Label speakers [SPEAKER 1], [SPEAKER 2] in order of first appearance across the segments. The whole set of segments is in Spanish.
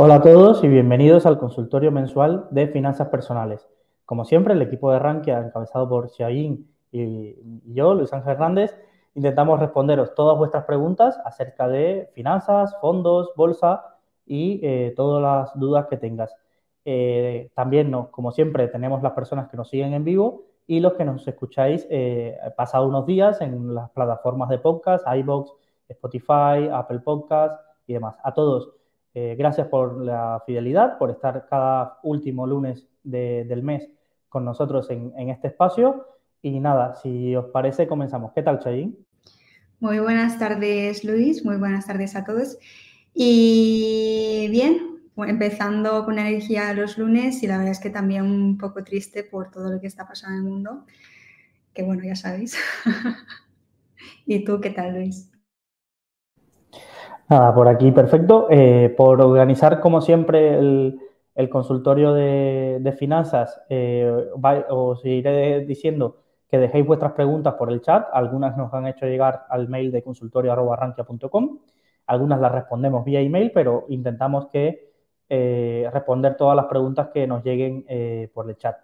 [SPEAKER 1] Hola a todos y bienvenidos al consultorio mensual de finanzas personales. Como siempre, el equipo de Rankia, encabezado por Xiaoyin y yo, Luis Ángel Hernández, intentamos responderos todas vuestras preguntas acerca de finanzas, fondos, bolsa y eh, todas las dudas que tengas. Eh, también, como siempre, tenemos las personas que nos siguen en vivo y los que nos escucháis eh, pasado unos días en las plataformas de podcast, iBox, Spotify, Apple Podcast y demás. A todos, eh, gracias por la fidelidad, por estar cada último lunes del mes con nosotros en, este espacio. Y nada, si os parece, comenzamos. ¿Qué tal, Chayin?
[SPEAKER 2] Muy buenas tardes, Luis. Muy buenas tardes a todos. Y bien, empezando con energía los lunes y la verdad es que también un poco triste por todo lo que está pasando en el mundo, que bueno, ya sabéis. ¿Y tú qué tal, Luis?
[SPEAKER 1] Nada, por aquí perfecto. Eh, por organizar, como siempre, el, consultorio de, finanzas, eh, os iré diciendo que dejéis vuestras preguntas por el chat. Algunas nos han hecho llegar al mail de consultorio.arranquia.com. Algunas las respondemos vía email, pero intentamos que eh, responder todas las preguntas que nos lleguen por el chat.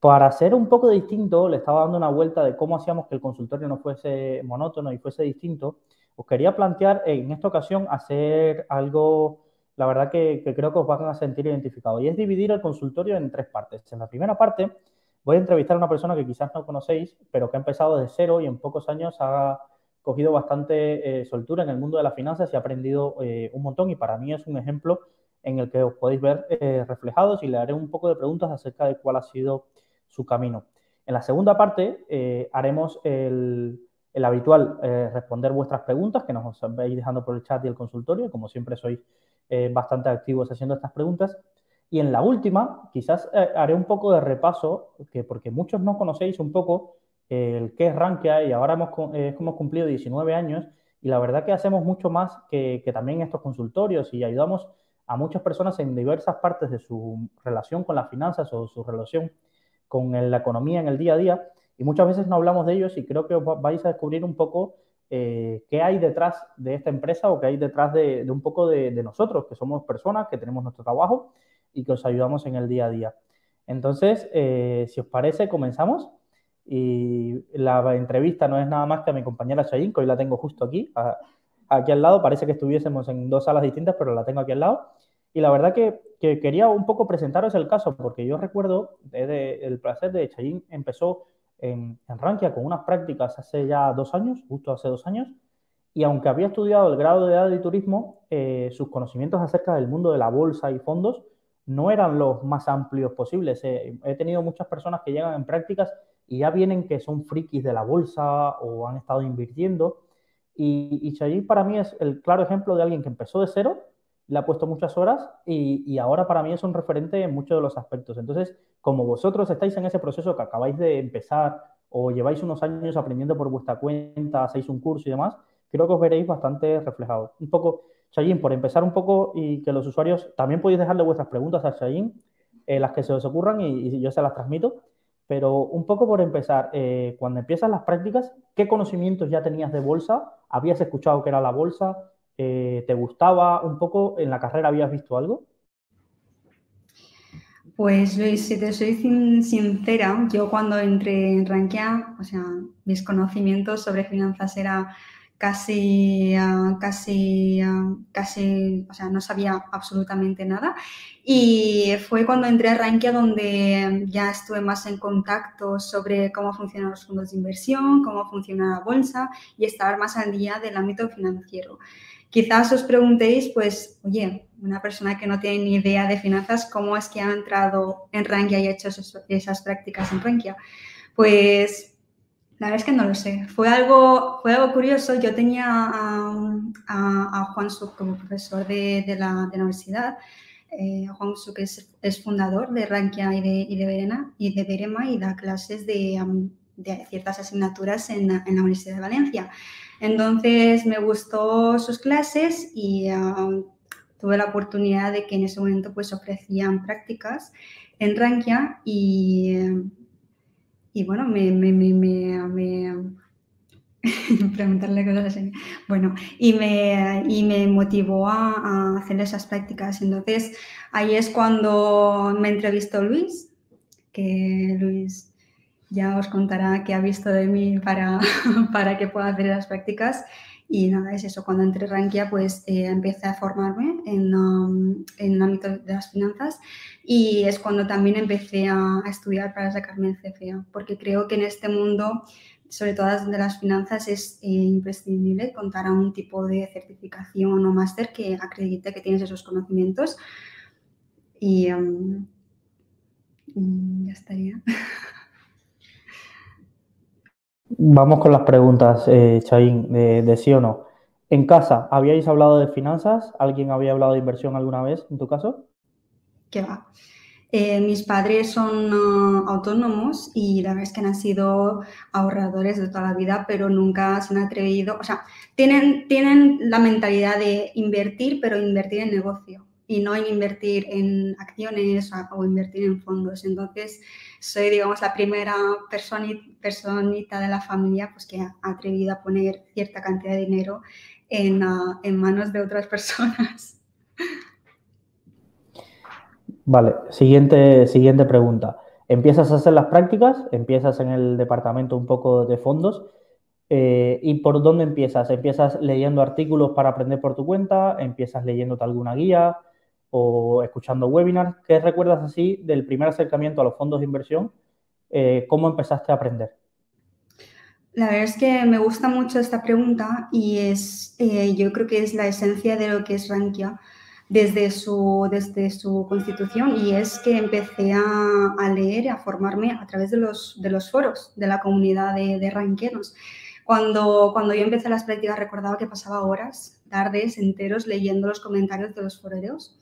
[SPEAKER 1] Para ser un poco distinto, le estaba dando una vuelta de cómo hacíamos que el consultorio no fuese monótono y fuese distinto os quería plantear en esta ocasión hacer algo, la verdad que, creo que os van a sentir identificados, y es dividir el consultorio en tres partes. En la primera parte voy a entrevistar a una persona que quizás no conocéis, pero que ha empezado de cero y en pocos años ha cogido bastante eh, soltura en el mundo de las finanzas y ha aprendido eh, un montón y para mí es un ejemplo en el que os podéis ver eh, reflejados y le haré un poco de preguntas acerca de cuál ha sido su camino. En la segunda parte haremos el, el habitual, eh, responder vuestras preguntas que nos veis dejando por el chat y el consultorio. Como siempre, sois eh, bastante activos haciendo estas preguntas. Y en la última, quizás eh, haré un poco de repaso, que porque muchos no conocéis un poco el qué es Rankia y ahora hemos, hemos cumplido 19 años y la verdad que hacemos mucho más que, que también estos consultorios y ayudamos a muchas personas en diversas partes de su relación con las finanzas o su relación con la economía en el día a día y muchas veces no hablamos de ellos y creo que vais a descubrir un poco eh, qué hay detrás de esta empresa o qué hay detrás de, un poco de, nosotros, que somos personas, que tenemos nuestro trabajo y que os ayudamos en el día a día. Entonces, eh, si os parece, comenzamos. Y la entrevista no es nada más que a mi compañera Shayin, que hoy la tengo justo aquí, aquí al lado. Parece que estuviésemos en dos salas distintas, pero la tengo aquí al lado. Y la verdad que, quería un poco presentaros el caso, porque yo recuerdo el placer de Chayin empezó en, Rankia con unas prácticas hace ya dos años, justo hace dos años, y aunque había estudiado el grado de edad de turismo, eh, sus conocimientos acerca del mundo de la bolsa y fondos no eran los más amplios posibles. Eh, he tenido muchas personas que llegan en prácticas y ya vienen que son frikis de la bolsa o han estado invirtiendo. Y, y para mí es el claro ejemplo de alguien que empezó de cero, le ha puesto muchas horas y, y ahora para mí es un referente en muchos de los aspectos. Entonces, como vosotros estáis en ese proceso que acabáis de empezar o lleváis unos años aprendiendo por vuestra cuenta, hacéis un curso y demás, creo que os veréis bastante reflejados. Un poco, Chayin, por empezar un poco y que los usuarios también podéis dejarle vuestras preguntas a Chayin, eh, las que se os ocurran y, yo se las transmito, pero un poco por empezar, eh, cuando empiezas las prácticas, ¿qué conocimientos ya tenías de bolsa? ¿Habías escuchado que era la bolsa? Eh, ¿Te gustaba un poco? ¿En la carrera habías visto algo?
[SPEAKER 2] Pues Luis, si te soy sincera, yo cuando entré en Rankia, o sea, mis conocimientos sobre finanzas era casi, ah, casi, ah, casi, o sea, no sabía absolutamente nada. Y fue cuando entré a Rankia donde ya estuve más en contacto sobre cómo funcionan los fondos de inversión, cómo funciona la bolsa y estar más al día del ámbito financiero. Quizás os preguntéis, pues, oye, una persona que no tiene ni idea de finanzas, ¿cómo es que ha entrado en Rankia y ha hecho esas prácticas en Rankia? Pues la verdad es que no lo sé. Fue algo, fue algo curioso. Yo tenía a, Juan Sub como profesor de, la, universidad. eh, Juan Su, que es, fundador de Rankia y de, y de, Verena, y de Berema y da clases de, ciertas asignaturas en, la Universidad de Valencia. Entonces me gustó sus clases y tuve la oportunidad de que en ese momento pues ofrecían prácticas en Rankia y, y bueno, me, me, me, me preguntarle cosas así. Bueno, y me, y me motivó a, hacer esas prácticas. Entonces, ahí es cuando me entrevistó Luis, que Luis ya os contará qué ha visto de mí para, para que pueda hacer esas prácticas. Y nada, es eso, cuando entré Rankia, pues eh, empecé a formarme en, um, en, el ámbito de las finanzas y es cuando también empecé a, a, estudiar para sacarme el CFA, porque creo que en este mundo, sobre todo de las finanzas, es eh, imprescindible contar a un tipo de certificación o máster que acredite que tienes esos conocimientos. Y um, ya estaría.
[SPEAKER 1] Vamos con las preguntas, eh, Chaín, de, sí o no. En casa, ¿habíais hablado de finanzas? ¿Alguien había hablado de inversión alguna vez en tu caso?
[SPEAKER 2] ¿Qué va? Eh, mis padres son uh, autónomos y la verdad es que han sido ahorradores de toda la vida, pero nunca se han atrevido, o sea, tienen, tienen la mentalidad de invertir, pero invertir en negocio y no en invertir en acciones o, invertir en fondos. Entonces, soy, digamos, la primera personita, de la familia pues, que ha atrevido a poner cierta cantidad de dinero en, uh, en manos de otras personas.
[SPEAKER 1] Vale, siguiente, siguiente pregunta. Empiezas a hacer las prácticas, empiezas en el departamento un poco de fondos. Eh, ¿Y por dónde empiezas? ¿Empiezas leyendo artículos para aprender por tu cuenta? ¿Empiezas leyéndote alguna guía? O escuchando webinars. ¿Qué recuerdas así del primer acercamiento a los fondos de inversión? Eh, ¿Cómo empezaste a aprender?
[SPEAKER 2] La verdad es que me gusta mucho esta pregunta y es, eh, yo creo que es la esencia de lo que es Rankia desde su, desde su constitución y es que empecé a, a leer, a formarme a través de los, de los foros de la comunidad de, de. Cuando, cuando yo empecé las prácticas recordaba que pasaba horas, tardes enteros leyendo los comentarios de los foreros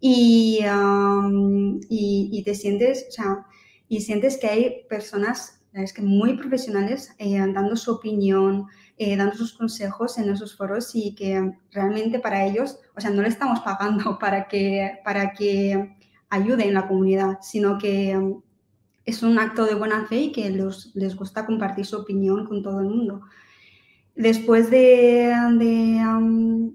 [SPEAKER 2] y, um, y, y, te sientes, o sea, y sientes que hay personas es que muy profesionales eh, dando su opinión, eh, dando sus consejos en esos foros y que realmente para ellos, o sea, no le estamos pagando para que, para que ayuden la comunidad, sino que es un acto de buena fe y que los, les gusta compartir su opinión con todo el mundo. Después de, de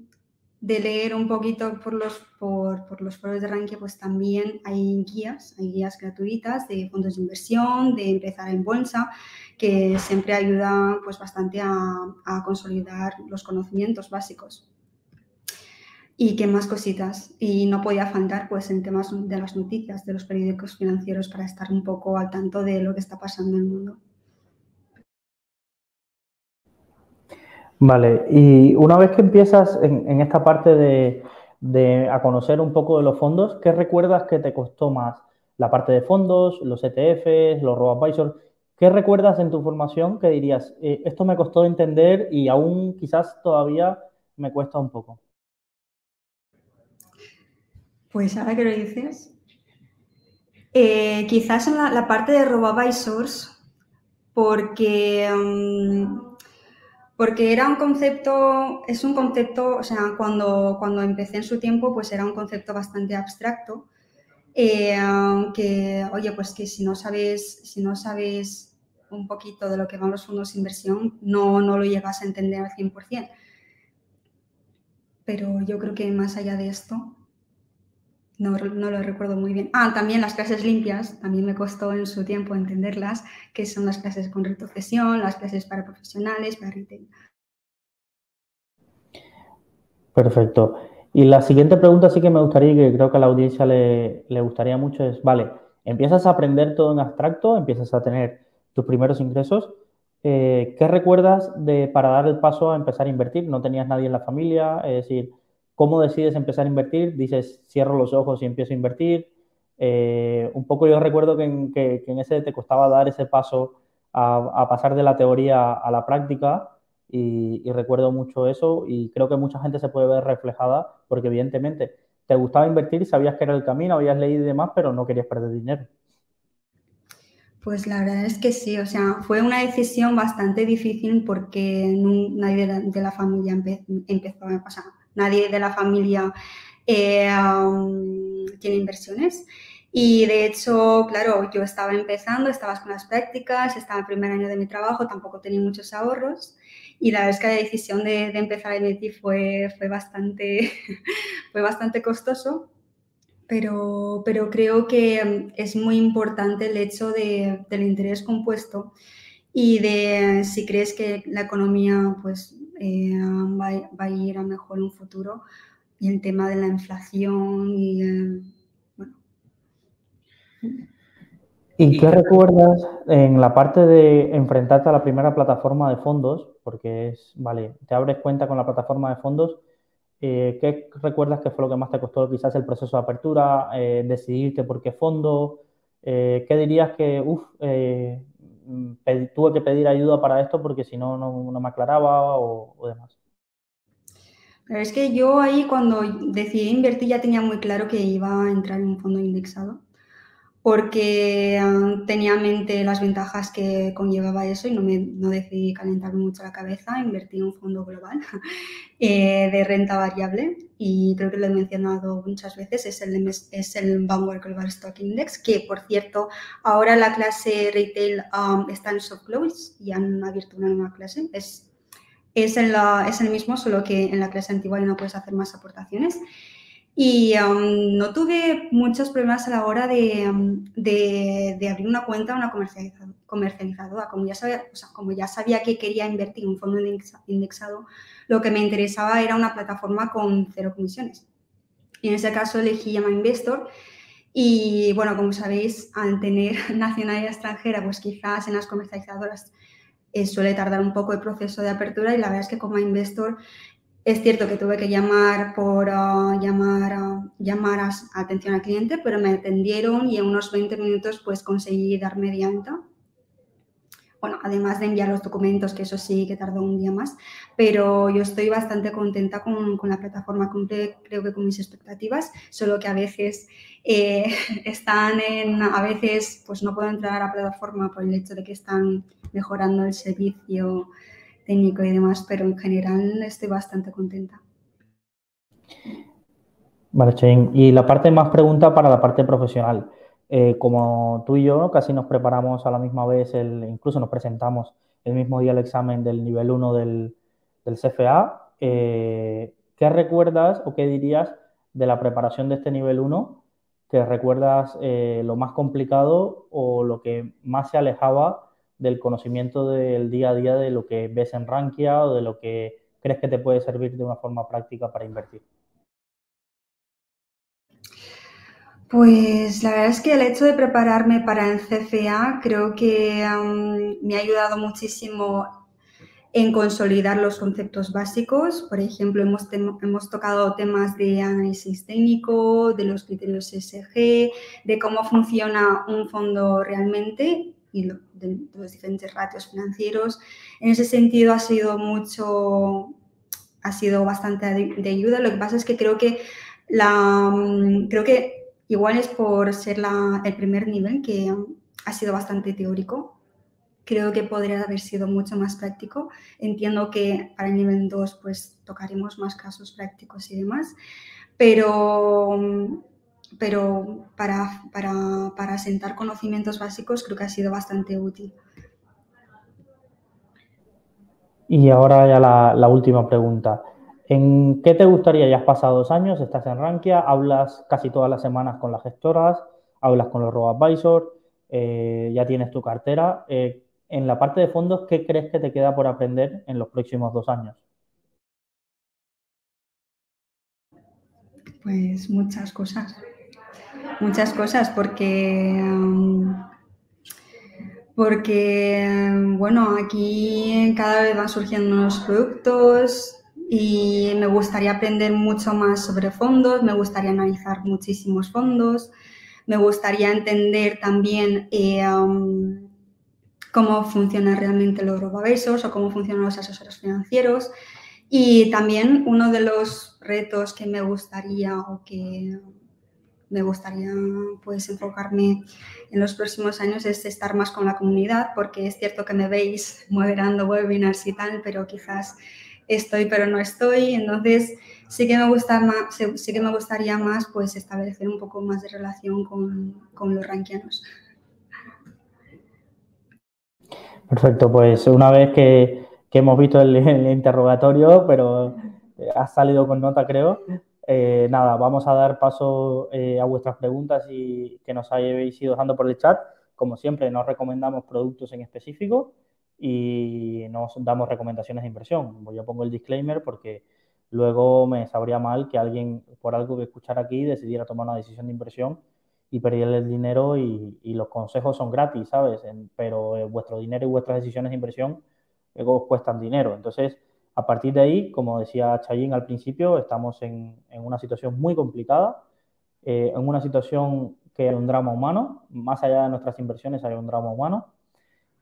[SPEAKER 2] de leer un poquito por los, por, por, los foros de Rankia, pues también hay guías, hay guías gratuitas de fondos de inversión, de empezar en bolsa, que siempre ayuda pues bastante a, a consolidar los conocimientos básicos. Y qué más cositas. Y no podía faltar pues en temas de las noticias, de los periódicos financieros para estar un poco al tanto de lo que está pasando en el mundo.
[SPEAKER 1] Vale, y una vez que empiezas en, en esta parte de, a conocer un poco de los fondos, ¿qué recuerdas que te costó más? La parte de fondos, los ETFs, los robo-advisors. ¿Qué recuerdas en tu formación que dirías, eh, esto me costó entender y aún quizás todavía me cuesta un poco?
[SPEAKER 2] Pues ahora que lo dices, eh, quizás en la, parte de robo-advisors, porque... Um, porque era un concepto, es un concepto, o sea, cuando, cuando empecé en su tiempo, pues era un concepto bastante abstracto, eh, que, oye, pues que si no sabes, si no sabes un poquito de lo que van los fondos de inversión, no, no lo llegas a entender al 100%. Pero yo creo que más allá de esto, no, no, lo recuerdo muy bien. Ah, también las clases limpias, también me costó en su tiempo entenderlas, que son las clases con retrocesión, las clases para profesionales, para retail.
[SPEAKER 1] Perfecto. Y la siguiente pregunta sí que me gustaría, que creo que a la audiencia le, le gustaría mucho, es, vale, empiezas a aprender todo en abstracto, empiezas a tener tus primeros ingresos, eh, ¿qué recuerdas de para dar el paso a empezar a invertir? No tenías nadie en la familia, es decir, ¿Cómo decides empezar a invertir? Dices, cierro los ojos y empiezo a invertir. Eh, un poco yo recuerdo que en, ese te costaba dar ese paso a, a pasar de la teoría a la práctica y, recuerdo mucho eso y creo que mucha gente se puede ver reflejada porque evidentemente te gustaba invertir sabías que era el camino, habías leído y demás, pero no querías perder dinero.
[SPEAKER 2] Pues la verdad es que sí, o sea, fue una decisión bastante difícil porque nadie de la, familia empezó, o sea, nadie de la familia eh, tiene inversiones. Y de hecho, claro, yo estaba empezando, estaba con las prácticas, estaba en el primer año de mi trabajo, tampoco tenía muchos ahorros. Y la verdad que la decisión de, empezar a invertir fue, fue, bastante, fue bastante costoso, pero, pero creo que es muy importante el hecho de, del interés compuesto y de si crees que la economía pues, eh, va, a ir a mejor un futuro y el tema de la inflación y... Eh,
[SPEAKER 1] ¿Y qué recuerdas en la parte de enfrentarte a la primera plataforma de fondos? Porque es, vale, te abres cuenta con la plataforma de fondos. Eh, ¿Qué recuerdas que fue lo que más te costó quizás el proceso de apertura? Eh, ¿Decidirte por qué fondo? Eh, ¿Qué dirías que, uff, tuve que pedir ayuda para esto porque si no, no, me aclaraba o, o demás?
[SPEAKER 2] es que yo ahí cuando decidí invertir ya tenía muy claro que iba a entrar en un fondo indexado porque ah, tenía en mente las ventajas que conllevaba eso y no, me, no decidí calentarme mucho la cabeza, invertí en un fondo global eh, de renta variable y creo que lo he mencionado muchas veces, es el, es el Vanguard Global Stock Index, que por cierto ahora la clase retail um, está en soft close y han abierto una nueva clase, es, es, es el mismo, solo que en la clase antigua ya no puedes hacer más aportaciones. Y um, no tuve muchos problemas a la hora de, um, de, de abrir una cuenta, una comercializadora. Como ya, sabía, o sea, como ya sabía que quería invertir en un fondo indexado, lo que me interesaba era una plataforma con cero comisiones. Y en ese caso elegí Llama Investor. Y bueno, como sabéis, al tener nacionalidad extranjera, pues quizás en las comercializadoras eh, suele tardar un poco el proceso de apertura y la verdad es que como Investor es cierto que tuve que llamar por uh, llamar, uh, llamar a, atención al cliente, pero me atendieron y en unos 20 minutos pues conseguí dar media alta. Bueno, además de enviar los documentos, que eso sí que tardó un día más, pero yo estoy bastante contenta con, con la plataforma, cumple creo que con mis expectativas, solo que a veces eh, están en, a veces pues no puedo entrar a la plataforma por el hecho de que están mejorando el servicio técnico y demás, pero en general estoy bastante contenta.
[SPEAKER 1] Vale, Chain. Y la parte más pregunta para la parte profesional. Eh, como tú y yo casi nos preparamos a la misma vez, el, incluso nos presentamos el mismo día el examen del nivel 1 del, del CFA, eh, ¿qué recuerdas o qué dirías de la preparación de este nivel 1? ¿Te recuerdas eh, lo más complicado o lo que más se alejaba del conocimiento del día a día de lo que ves en Rankia o de lo que crees que te puede servir de una forma práctica para invertir?
[SPEAKER 2] Pues la verdad es que el hecho de prepararme para el CFA creo que me ha ayudado muchísimo en consolidar los conceptos básicos. Por ejemplo, hemos, hemos tocado temas de análisis técnico, de los criterios SG, de cómo funciona un fondo realmente y de, los diferentes ratios financieros. En ese sentido ha sido mucho, ha sido bastante de, ayuda. Lo que pasa es que creo que la, mm, creo que igual es por ser la, el primer nivel que ha sido bastante teórico. Creo que podría haber sido mucho más práctico. Entiendo que para el nivel 2 pues tocaremos más casos prácticos y demás, pero mm, pero para, para, para sentar conocimientos básicos creo que ha sido bastante útil.
[SPEAKER 1] Y ahora ya la, la, última pregunta. ¿En qué te gustaría? Ya has pasado dos años, estás en Rankia, hablas casi todas las semanas con las gestoras, hablas con los robo-advisors, eh, ya tienes tu cartera. Eh, en la parte de fondos, ¿qué crees que te queda por aprender en los próximos dos años?
[SPEAKER 2] Pues muchas cosas muchas cosas porque, porque, bueno, aquí cada vez van surgiendo nuevos productos y me gustaría aprender mucho más sobre fondos, me gustaría analizar muchísimos fondos, me gustaría entender también eh, cómo funcionan realmente los robobesos o cómo funcionan los asesores financieros. Y también uno de los retos que me gustaría o que me gustaría pues enfocarme en los próximos años es estar más con la comunidad, porque es cierto que me veis moderando webinars y tal, pero quizás estoy pero no estoy, entonces sí que me, gusta más, sí que me gustaría más pues establecer un poco más de relación con, con los rankianos.
[SPEAKER 1] Perfecto, pues una vez que, que hemos visto el, el, interrogatorio, pero ha salido con nota creo, eh, nada, vamos a dar paso eh, a vuestras preguntas y que nos habéis ido dejando por el chat. Como siempre, nos recomendamos productos en específico y nos damos recomendaciones de inversión. Yo pongo el disclaimer porque luego me sabría mal que alguien, por algo que escuchar aquí, decidiera tomar una decisión de inversión y perderle el dinero y, los consejos son gratis, ¿sabes? pero eh, vuestro dinero y vuestras decisiones de inversión luego cuestan dinero. Entonces, a partir de ahí, como decía Chayín al principio, estamos en, una situación muy complicada, eh, en una situación que hay un drama humano, más allá de nuestras inversiones hay un drama humano,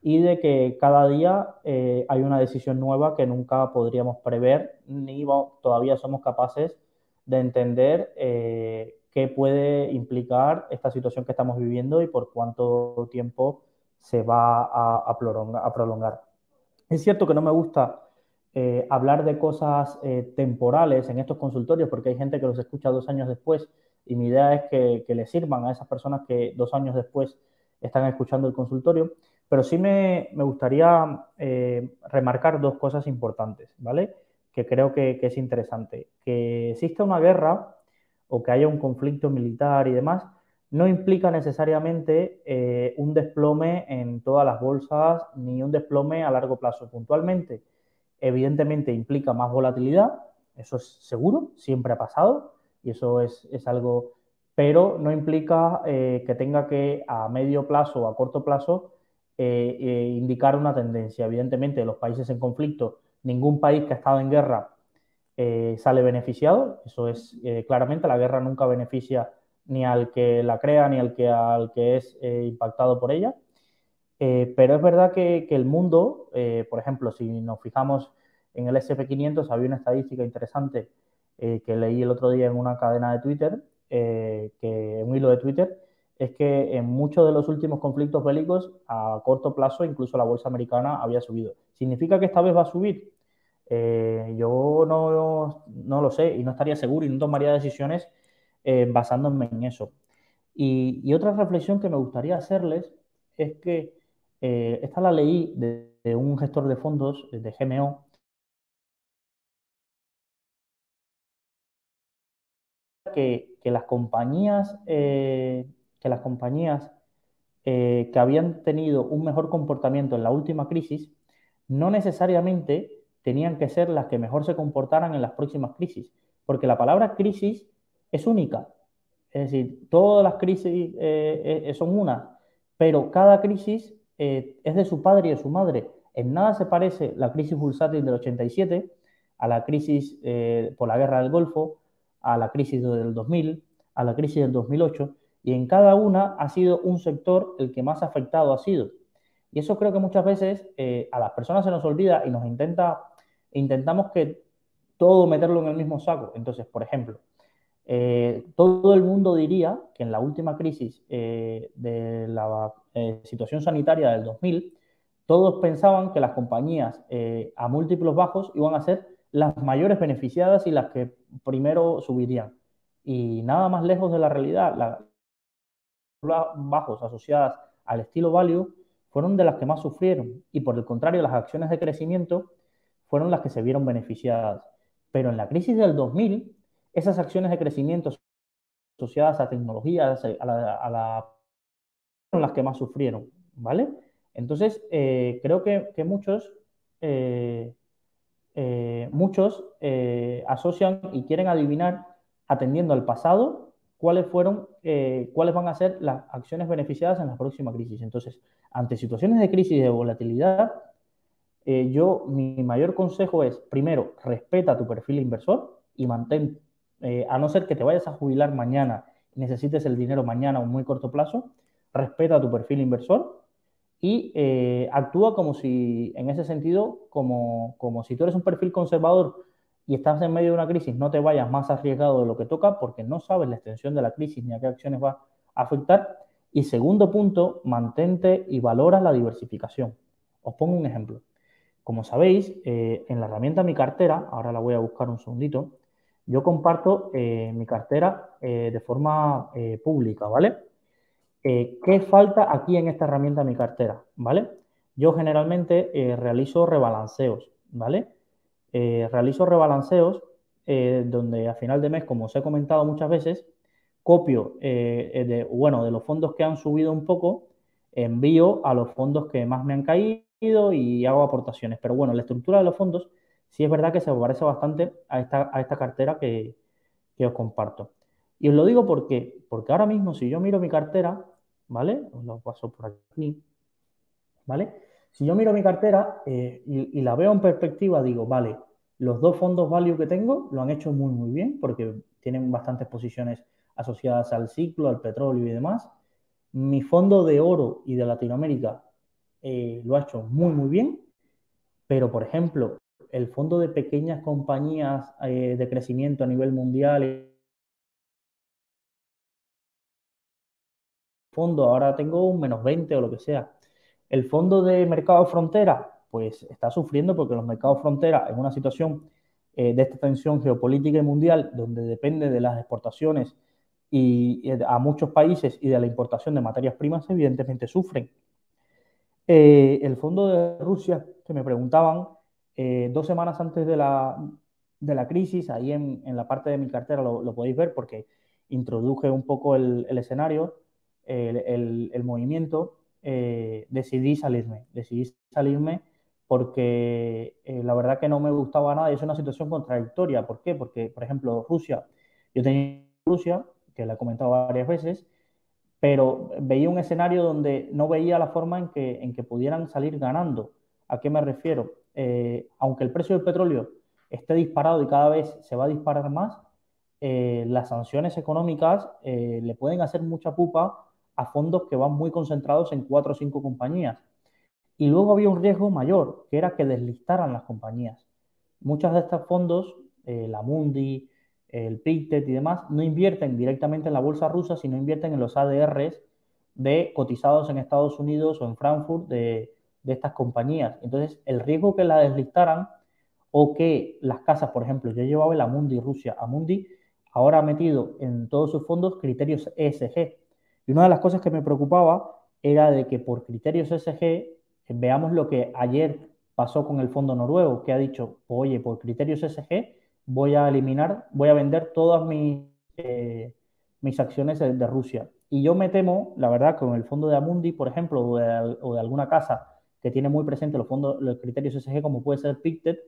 [SPEAKER 1] y de que cada día eh, hay una decisión nueva que nunca podríamos prever, ni todavía somos capaces de entender eh, qué puede implicar esta situación que estamos viviendo y por cuánto tiempo se va a prolongar. Es cierto que no me gusta eh, hablar de cosas eh, temporales en estos consultorios, porque hay gente que los escucha dos años después y mi idea es que, que le sirvan a esas personas que dos años después están escuchando el consultorio. Pero sí me, gustaría eh, remarcar dos cosas importantes, ¿vale? Que creo que, es interesante. Que exista una guerra o que haya un conflicto militar y demás, no implica necesariamente un desplome en todas las bolsas ni un desplome a largo plazo. Puntualmente, evidentemente implica más volatilidad, eso es seguro, siempre ha pasado y eso es, algo, pero no implica eh, que tenga que a medio plazo o a corto plazo eh, eh, indicar una tendencia. Evidentemente, los países en conflicto, ningún país que ha estado en guerra sale beneficiado, eso es claramente, la guerra nunca beneficia ni al que la crea ni al que, al que es impactado por ella. Pero es verdad que, el mundo, por ejemplo, si nos fijamos en el SP500, había una estadística interesante eh, que leí el otro día en una cadena de Twitter, que un hilo de Twitter, es que en muchos de los últimos conflictos bélicos, a corto plazo, incluso la bolsa americana había subido. ¿Significa que esta vez va a subir? yo no, no, lo sé y no estaría seguro y no tomaría decisiones basándome en eso. Y, otra reflexión que me gustaría hacerles es que eh, esta la leí de, un gestor de fondos de GMO. Que, las compañías, eh, que, las compañías eh, que habían tenido un mejor comportamiento en la última crisis no necesariamente tenían que ser las que mejor se comportaran en las próximas crisis, porque la palabra crisis es única. Es decir, todas las crisis son una, pero cada crisis eh, es de su padre y de su madre. En nada se parece la crisis bursátil del 87 a la crisis eh, por la guerra del Golfo, a la crisis del 2000, a la crisis del 2008, y en cada una ha sido un sector el que más afectado ha sido. Y eso creo que muchas veces eh, a las personas se nos olvida y nos intenta, intentamos que todo meterlo en el mismo saco. Entonces, por ejemplo, todo el mundo diría que en la última crisis de la eh, situación sanitaria del 2000, todos pensaban que las compañías eh, a múltiplos bajos iban a ser las mayores beneficiadas y las que primero subirían. Y nada más lejos de la realidad, las bajos asociadas al estilo value fueron de las que más sufrieron y por el contrario las acciones de crecimiento fueron las que se vieron beneficiadas. Pero en la crisis del 2000, esas acciones de crecimiento asociadas a tecnologías, a la las que más sufrieron, ¿vale? Entonces, eh, creo que, muchos, eh, eh, muchos asocian y quieren adivinar, atendiendo al pasado, cuáles fueron, cuáles van a ser las acciones beneficiadas en la próxima crisis. Entonces, ante situaciones de crisis y de volatilidad, yo, mi mayor consejo es, primero, respeta tu perfil inversor y mantén, a no ser que te vayas a jubilar mañana y necesites el dinero mañana o muy corto plazo, respeta tu perfil inversor y eh, actúa como si, en ese sentido, como, como, si tú eres un perfil conservador y estás en medio de una crisis, no te vayas más arriesgado de lo que toca porque no sabes la extensión de la crisis ni a qué acciones va a afectar. Y segundo punto, mantente y valora la diversificación. Os pongo un ejemplo. Como sabéis, eh, en la herramienta Mi Cartera, ahora la voy a buscar un segundito, yo comparto eh, mi cartera de forma pública, ¿vale? ¿Qué falta aquí en esta herramienta Mi Cartera? ¿Vale? Yo generalmente realizo rebalanceos, ¿vale? realizo rebalanceos donde a final de mes, como os he comentado muchas veces, copio de, bueno, de los fondos que han subido un poco, envío a los fondos que más me han caído y hago aportaciones. Pero bueno, la estructura de los fondos sí es verdad que se parece bastante a esta, a esta cartera que, os comparto. Y os lo digo porque, porque ahora mismo si yo miro mi cartera, ¿vale? Os lo paso por aquí, ¿vale? Si yo miro mi cartera eh, y, la veo en perspectiva, digo, vale, los dos fondos value que tengo lo han hecho muy, muy bien porque tienen bastantes posiciones asociadas al ciclo, al petróleo y demás. Mi fondo de oro y de Latinoamérica eh, lo ha hecho muy, muy bien, pero por ejemplo, el fondo de pequeñas compañías eh, de crecimiento a nivel mundial, fondo ahora tengo un menos 20 o lo que sea. El fondo de mercado frontera, pues está sufriendo porque los mercados frontera en una situación eh, de esta tensión geopolítica y mundial, donde depende de las exportaciones y a muchos países y de la importación de materias primas, evidentemente sufren. Eh, el fondo de Rusia, que me preguntaban, eh, dos semanas antes de la, de la crisis, ahí en, en, la parte de mi cartera lo, podéis ver porque introduje un poco el, el escenario, el, movimiento, eh, decidí salirme, decidí salirme porque la verdad que no me gustaba nada y es una situación contradictoria. ¿Por qué? Porque, por ejemplo, Rusia, yo tenía Rusia, que la he comentado varias veces, pero veía un escenario donde no veía la forma en que, en que pudieran salir ganando. ¿A qué me refiero? Eh, aunque el precio del petróleo esté disparado y cada vez se va a disparar más, eh, las sanciones económicas eh, le pueden hacer mucha pupa a fondos que van muy concentrados en cuatro o cinco compañías. Y luego había un riesgo mayor, que era que deslistaran las compañías. Muchos de estos fondos, la Mundi, el PICTET y demás, no invierten directamente en la bolsa rusa, sino invierten en los ADRs de cotizados en Estados Unidos o en Frankfurt de, estas compañías. Entonces, el riesgo que la deslistaran o que las casas, por ejemplo, yo llevaba el Amundi Rusia, Amundi ahora ha metido en todos sus fondos criterios ESG. Y una de las cosas que me preocupaba era de que por criterios ESG veamos lo que ayer pasó con el fondo noruego, que ha dicho, oye, por criterios ESG voy a eliminar, voy a vender todas mis, eh, mis acciones de, Rusia. Y yo me temo, la verdad, con el fondo de Amundi, por ejemplo, o de, alguna casa que tiene muy presente los fondos, los criterios SG, como puede ser Pictet,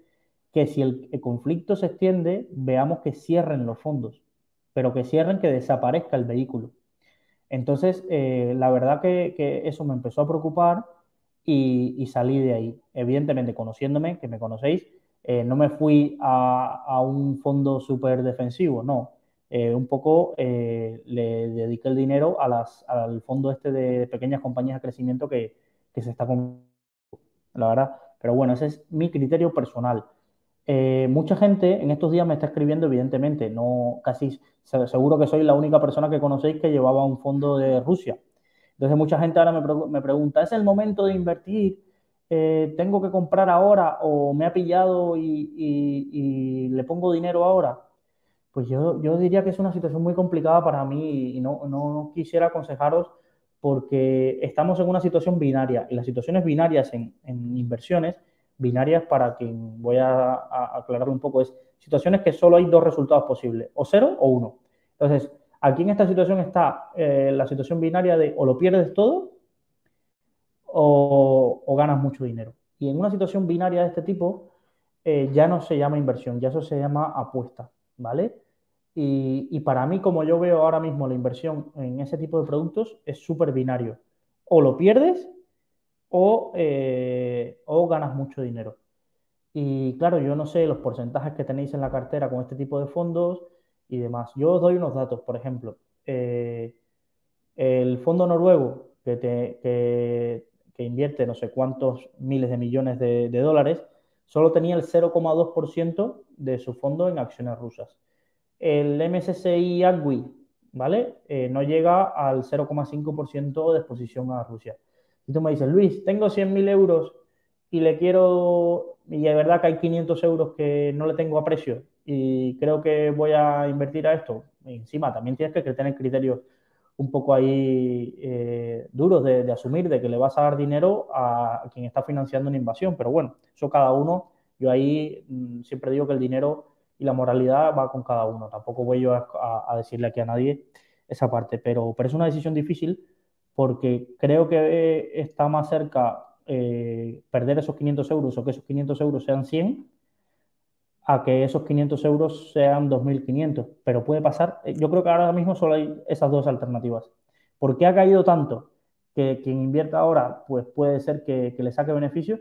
[SPEAKER 1] que si el, conflicto se extiende, veamos que cierren los fondos, pero que cierren, que desaparezca el vehículo. Entonces, eh, la verdad que, eso me empezó a preocupar y, salí de ahí. Evidentemente, conociéndome, que me conocéis, eh, no me fui a, un fondo súper defensivo, no. Eh, un poco le dediqué el dinero a las, al fondo este de pequeñas compañías de crecimiento que, se está con la verdad. Pero bueno, ese es mi criterio personal. Mucha gente en estos días me está escribiendo, evidentemente, no casi seguro que soy la única persona que conocéis que llevaba un fondo de Rusia. Entonces mucha gente ahora me, me pregunta, ¿es el momento de invertir? Eh, tengo que comprar ahora o me ha pillado y, le pongo dinero ahora, pues yo, diría que es una situación muy complicada para mí y no, quisiera aconsejaros porque estamos en una situación binaria y las situaciones binarias en, inversiones, binarias para quien voy a, aclararlo un poco, es situaciones que solo hay dos resultados posibles, o cero o uno. Entonces, aquí en esta situación está eh, la situación binaria de o lo pierdes todo o, ganas mucho dinero. Y en una situación binaria de este tipo, eh, ya no se llama inversión, ya eso se llama apuesta, ¿vale? Y, para mí, como yo veo ahora mismo la inversión en ese tipo de productos, es súper binario. O lo pierdes o, eh, o ganas mucho dinero. Y claro, yo no sé los porcentajes que tenéis en la cartera con este tipo de fondos y demás. Yo os doy unos datos, por ejemplo, eh, el fondo noruego que, te, que, que invierte no sé cuántos miles de millones de, dólares, solo tenía el 0,2% de su fondo en acciones rusas. El MSCI Agui, ¿vale? Eh, no llega al 0,5% de exposición a Rusia. Y tú me dices, Luis, tengo 100.000 euros y le quiero, y es verdad que hay 500 euros que no le tengo a precio y creo que voy a invertir a esto. encima también tienes que tener criterios un poco ahí eh, duros de, asumir de que le vas a dar dinero a quien está financiando una invasión. Pero bueno, eso cada uno, yo ahí mm, siempre digo que el dinero y la moralidad va con cada uno. Tampoco voy yo a, decirle aquí a nadie esa parte, pero, pero es una decisión difícil porque creo que está más cerca eh, perder esos 500 euros o que esos 500 euros sean 100 a que esos 500 euros sean 2.500. Pero puede pasar, eh, yo creo que ahora mismo solo hay esas dos alternativas. ¿Por qué ha caído tanto? Que quien invierta ahora, pues puede ser que, le saque beneficio,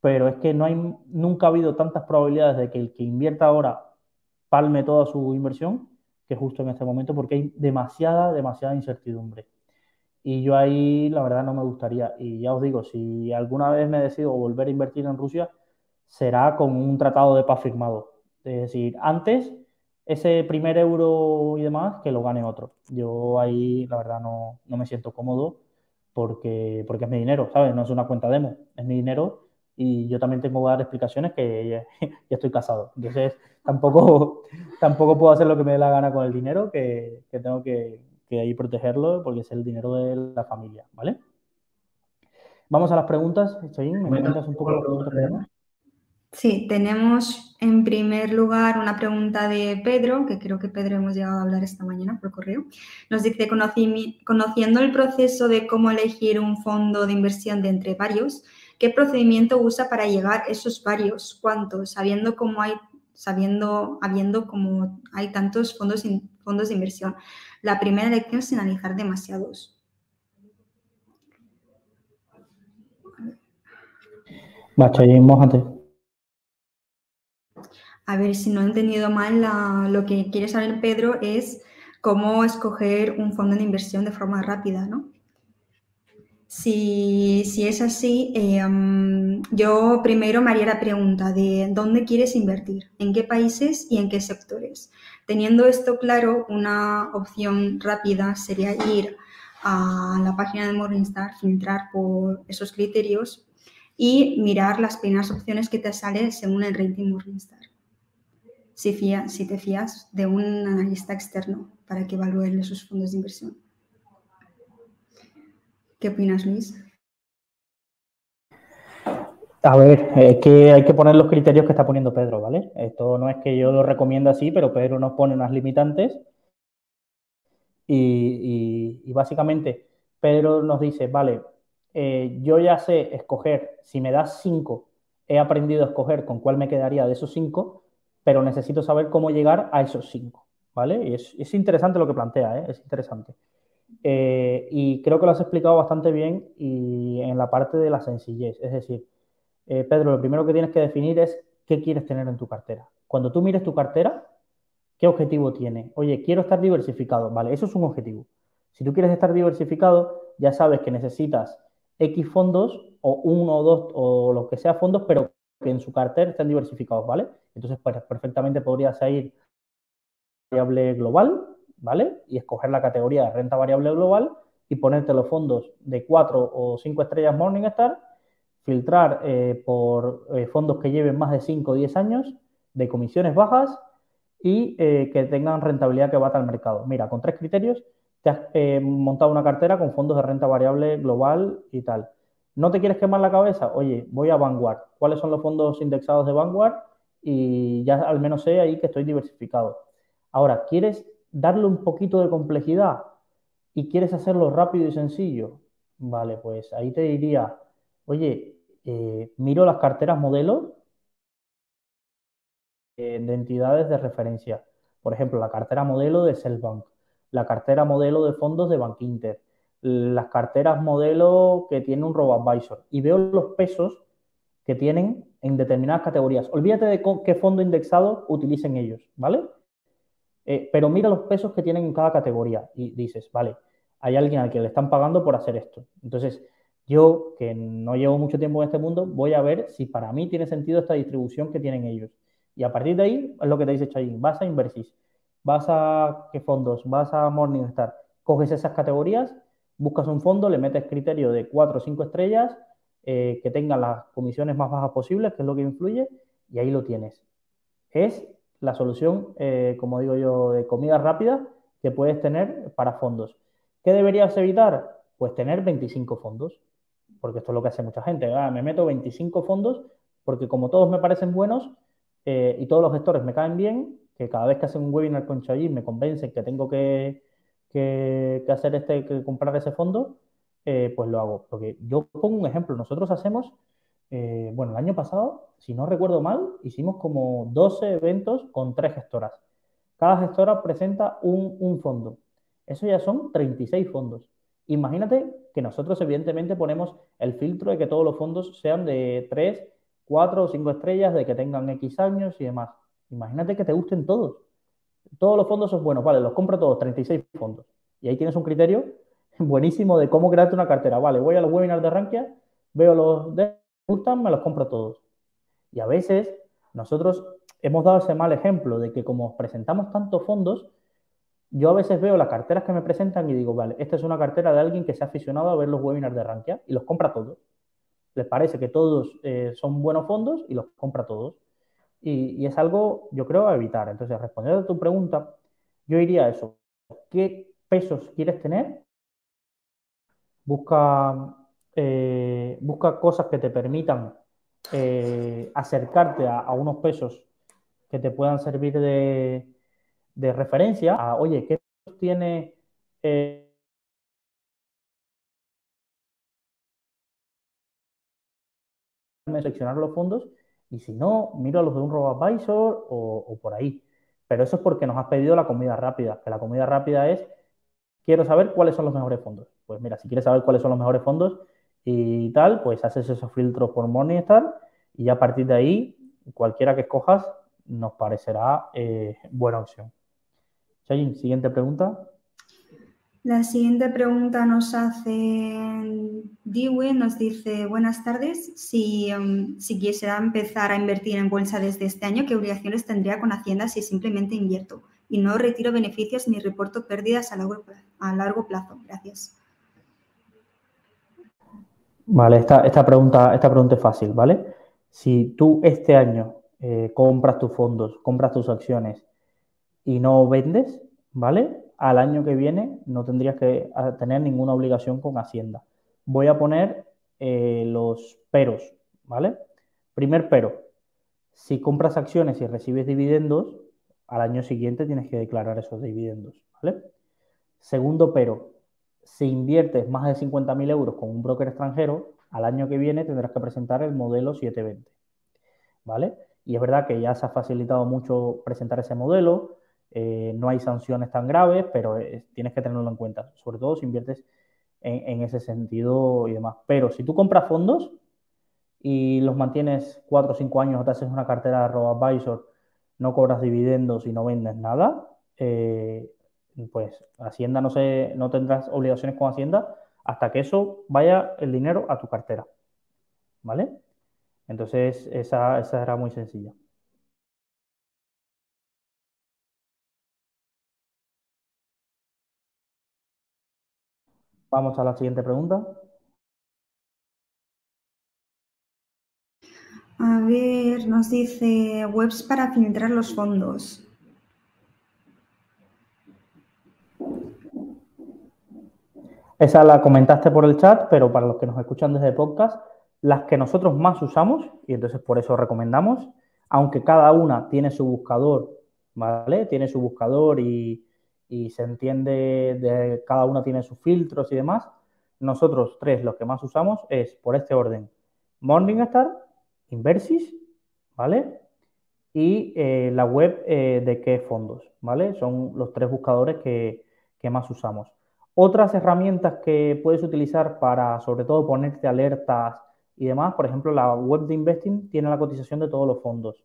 [SPEAKER 1] pero es que no hay, nunca ha habido tantas probabilidades de que el que invierta ahora palme toda su inversión que justo en este momento, porque hay demasiada, demasiada incertidumbre. Y yo ahí, la verdad, no me gustaría. Y ya os digo, si alguna vez me decido volver a invertir en Rusia, será con un tratado de paz firmado. Es decir, antes ese primer euro y demás que lo gane otro. Yo ahí, la verdad, no, me siento cómodo porque, porque es mi dinero, ¿sabes? No es una cuenta demo, es mi dinero y yo también tengo que dar explicaciones que ya, estoy casado. Entonces, tampoco, tampoco puedo hacer lo que me dé la gana con el dinero, que, tengo que, que ahí protegerlo porque es el dinero de la familia, ¿vale? Vamos a las preguntas. ¿me comentas un poco las preguntas que tenemos?
[SPEAKER 2] Sí, tenemos en primer lugar una pregunta de Pedro, que creo que Pedro hemos llegado a hablar esta mañana por correo. Nos dice, conociendo el proceso de cómo elegir un fondo de inversión de entre varios, ¿qué procedimiento usa para llegar a esos varios? ¿Cuántos? Sabiendo cómo hay, sabiendo, habiendo como hay tantos fondos, fondos de inversión. La primera lección es analizar demasiados. A ver, si no he entendido mal, lo que quiere saber Pedro es cómo escoger un fondo de inversión de forma rápida, ¿no? Si, es así, eh, yo primero me haría la pregunta de dónde quieres invertir, en qué países y en qué sectores. Teniendo esto claro, una opción rápida sería ir a la página de Morningstar, filtrar por esos criterios y mirar las primeras opciones que te salen según el rating Morningstar si, si te fías de un analista externo para que evalúe esos fondos de inversión. ¿Qué opinas, Luis?
[SPEAKER 1] A ver, es que hay que poner los criterios que está poniendo Pedro, ¿vale? Esto no es que yo lo recomiende así, pero Pedro nos pone unas limitantes y, básicamente Pedro nos dice, vale, eh, yo ya sé escoger, si me das cinco, he aprendido a escoger con cuál me quedaría de esos cinco, pero necesito saber cómo llegar a esos cinco, ¿vale? Y es, interesante lo que plantea, ¿eh? es interesante. Eh, y creo que lo has explicado bastante bien y en la parte de la sencillez. Es decir, eh, Pedro, lo primero que tienes que definir es qué quieres tener en tu cartera. Cuando tú mires tu cartera, ¿qué objetivo tiene? Oye, quiero estar diversificado. Vale, eso es un objetivo. Si tú quieres estar diversificado, ya sabes que necesitas X fondos o uno o dos o lo que sea fondos, pero que en su cartera estén diversificados, ¿vale? Entonces, pues, perfectamente podrías ir variable global, ¿vale? Y escoger la categoría de renta variable global y ponerte los fondos de 4 o 5 estrellas Morningstar, filtrar eh, por eh, fondos que lleven más de 5 o 10 años, de comisiones bajas y eh, que tengan rentabilidad que bata al mercado. Mira, con tres criterios te has montado una cartera con fondos de renta variable global y tal. ¿No te quieres quemar la cabeza? Oye, voy a Vanguard. ¿Cuáles son los fondos indexados de Vanguard? Y ya al menos sé ahí que estoy diversificado. Ahora, ¿quieres darle un poquito de complejidad y quieres hacerlo rápido y sencillo? Vale, pues ahí te diría, oye, eh, miro las carteras modelo de entidades de referencia. Por ejemplo, la cartera modelo de Cellbank, la cartera modelo de fondos de Bank Inter, las carteras modelo que tiene un robo-advisor y veo los pesos que tienen en determinadas categorías. Olvídate de qué fondo indexado utilicen ellos, ¿vale? Eh, pero mira los pesos que tienen en cada categoría y dices, vale, hay alguien al que le están pagando por hacer esto. Entonces, Yo, que no llevo mucho tiempo en este mundo, voy a ver si para mí tiene sentido esta distribución que tienen ellos. Y a partir de ahí, es lo que te dice Chayin, vas a Inversis, vas a qué fondos, vas a Morningstar, coges esas categorías, buscas un fondo, le metes criterio de 4 o 5 estrellas, eh, que tengan las comisiones más bajas posibles, que es lo que influye, y ahí lo tienes. Es la solución, eh, como digo yo, de comida rápida que puedes tener para fondos. ¿Qué deberías evitar? Pues tener 25 fondos, porque esto es lo que hace mucha gente. Ah, me meto 25 fondos porque como todos me parecen buenos eh, y todos los gestores me caen bien, que cada vez que hacen un webinar con Chayi me convencen que tengo que, hacer este, que comprar ese fondo, eh, pues lo hago. Porque yo pongo un ejemplo, nosotros hacemos, eh, bueno, el año pasado, si no recuerdo mal, hicimos como 12 eventos con tres gestoras. Cada gestora presenta un, fondo. Eso ya son 36 fondos. Imagínate que nosotros evidentemente ponemos el filtro de que todos los fondos sean de 3, 4 o 5 estrellas, de que tengan X años y demás. Imagínate que te gusten todos. Todos los fondos son buenos, vale, los compro todos, 36 fondos. Y ahí tienes un criterio buenísimo de cómo crearte una cartera. Vale, voy a los webinars de Rankia, veo los de gustan, me los compro todos. Y a veces nosotros hemos dado ese mal ejemplo de que como presentamos tantos fondos, yo a veces veo las carteras que me presentan y digo, vale, esta es una cartera de alguien que se ha aficionado a ver los webinars de Rankia y los compra todos. Les parece que todos eh, son buenos fondos y los compra todos. Y, es algo, yo creo, a evitar. Entonces, respondiendo a tu pregunta, yo iría a eso. ¿Qué pesos quieres tener? Busca, eh, busca cosas que te permitan eh, acercarte a, unos pesos que te puedan servir de, referencia a, oye, ¿qué tiene eh, seleccionar los fondos y si no, miro a los de un RoboAdvisor o, o por ahí. Pero eso es porque nos has pedido la comida rápida, que la comida rápida es, quiero saber cuáles son los mejores fondos. Pues mira, si quieres saber cuáles son los mejores fondos y tal, pues haces esos filtros por Morningstar y ya a partir de ahí, cualquiera que escojas nos parecerá eh, buena opción. Shayin, siguiente pregunta.
[SPEAKER 2] La siguiente pregunta nos hace Dewey, nos dice, buenas tardes, si, um, si quisiera empezar a invertir en bolsa desde este año, ¿qué obligaciones tendría con Hacienda si simplemente invierto y no retiro beneficios ni reporto pérdidas a largo, a largo plazo? Gracias.
[SPEAKER 1] Vale, esta, esta, pregunta, esta pregunta es fácil, ¿vale? Si tú este año eh, compras tus fondos, compras tus acciones y no vendes, ¿vale? al año que viene no tendrías que tener ninguna obligación con Hacienda. Voy a poner eh, los peros, ¿vale? Primer pero, si compras acciones y recibes dividendos, al año siguiente tienes que declarar esos dividendos, ¿vale? Segundo pero, si inviertes más de 50.000 euros con un broker extranjero, al año que viene tendrás que presentar el modelo 720, ¿vale? Y es verdad que ya se ha facilitado mucho presentar ese modelo, eh, no hay sanciones tan graves, pero tienes que tenerlo en cuenta, sobre todo si inviertes en, ese sentido y demás. Pero si tú compras fondos y los mantienes 4 o 5 años o te haces una cartera de RoboAdvisor, no cobras dividendos y no vendes nada, eh, pues Hacienda no, se, no tendrás obligaciones con Hacienda hasta que eso vaya el dinero a tu cartera. ¿Vale? Entonces, esa, esa era muy sencilla. Vamos a la siguiente pregunta.
[SPEAKER 2] A ver, nos dice webs para filtrar los fondos.
[SPEAKER 1] Esa la comentaste por el chat, pero para los que nos escuchan desde podcast, las que nosotros más usamos, y entonces por eso recomendamos, aunque cada una tiene su buscador, ¿vale? Tiene su buscador y, y se entiende, de, cada una tiene sus filtros y demás. Nosotros tres, los que más usamos es por este orden: Morningstar, Inversis, ¿vale? Y eh, la web eh, de qué fondos, ¿vale? Son los tres buscadores que, que más usamos. Otras herramientas que puedes utilizar para, sobre todo, ponerte alertas y demás, por ejemplo, la web de Investing tiene la cotización de todos los fondos.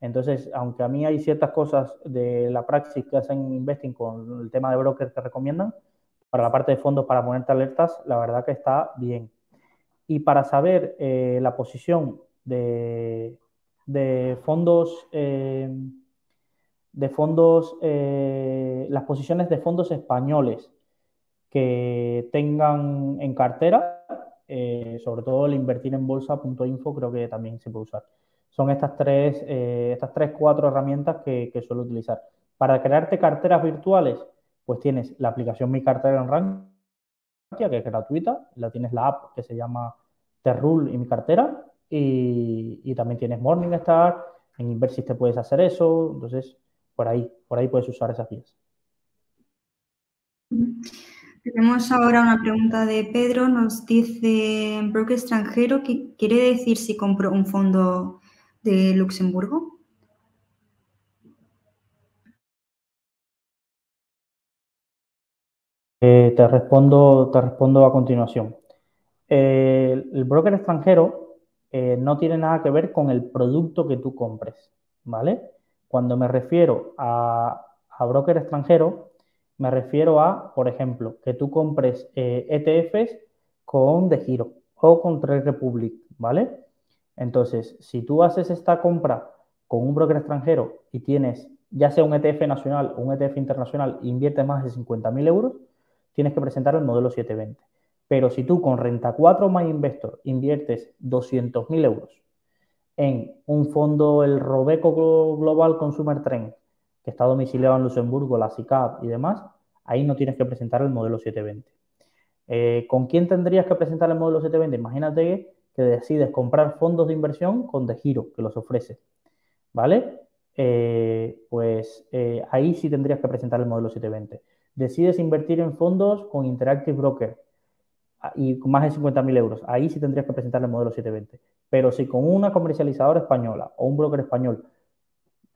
[SPEAKER 1] Entonces, aunque a mí hay ciertas cosas de la praxis que hacen investing con el tema de brokers que recomiendan, para la parte de fondos, para ponerte alertas, la verdad que está bien. y para saber eh, la posición de, fondos, eh, de fondos, eh, las posiciones de fondos españoles que tengan en cartera, sobre todo el invertir en bolsa.info creo que también se puede usar. Son estas tres, estas tres, cuatro herramientas que, suelo utilizar. Para crearte carteras virtuales, pues tienes la aplicación Mi Cartera en Rankia, que es gratuita, la tienes la app que se llama Terrul y Mi Cartera, y, también tienes Morningstar, en Inversis te puedes hacer eso, entonces por ahí, por ahí puedes usar esas vías.
[SPEAKER 2] Tenemos ahora una pregunta de Pedro, nos dice, broker extranjero, ¿qué quiere decir si compro un fondo de Luxemburgo?
[SPEAKER 1] Eh, te, respondo, te respondo a continuación. el broker extranjero eh, no tiene nada que ver con el producto que tú compres, ¿vale? Cuando me refiero a, broker extranjero, me refiero a, por ejemplo, que tú compres ETFs eh, e con De Giro o con Trade Republic, ¿vale? Entonces, si tú haces esta compra con un broker extranjero y tienes ya sea un ETF nacional o un ETF internacional e inviertes más de 50.000 euros, tienes que presentar el modelo 720. Pero si tú con Renta 4 My Investor inviertes 200.000 euros en un fondo, el Robeco Global Consumer Trend, que está domiciliado en Luxemburgo, la SICAP y demás, ahí no tienes que presentar el modelo 720. Eh, ¿Con quién tendrías que presentar el modelo 720? Imagínate que decides comprar fondos de inversión con De Giro, que los ofrece. ¿Vale? Eh, pues eh, ahí sí tendrías que presentar el modelo 720 decides invertir en fondos con Interactive Broker ah, y con más de 50.000 euros, ahí sí tendrías que presentar el modelo 720. Pero si con una comercializadora española o un broker español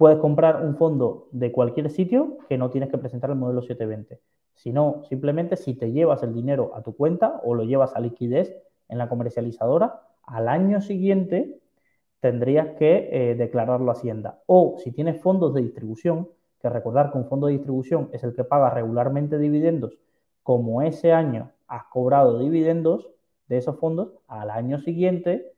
[SPEAKER 1] puedes comprar un fondo de cualquier sitio, que no tienes que presentar el modelo 720. Sino simplemente si te llevas el dinero a tu cuenta o lo llevas a liquidez en la comercializadora, al año siguiente tendrías que eh, declararlo a Hacienda. O si tienes fondos de distribución, que recordar que un fondo de distribución es el que paga regularmente dividendos, como ese año has cobrado dividendos de esos fondos, al año siguiente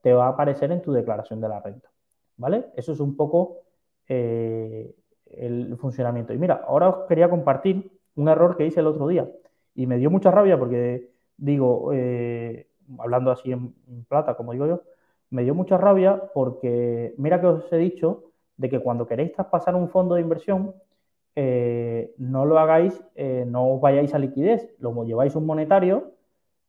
[SPEAKER 1] te va a aparecer en tu declaración de la renta. ¿Vale? Eso es un poco eh, el funcionamiento. Y mira, ahora os quería compartir un error que hice el otro día y me dio mucha rabia porque digo, eh, hablando así en plata, como digo yo, me dio mucha rabia porque mira que os he dicho de que cuando queréis traspasar un fondo de inversión, eh, no lo hagáis, no os vayáis a liquidez, lo lleváis un monetario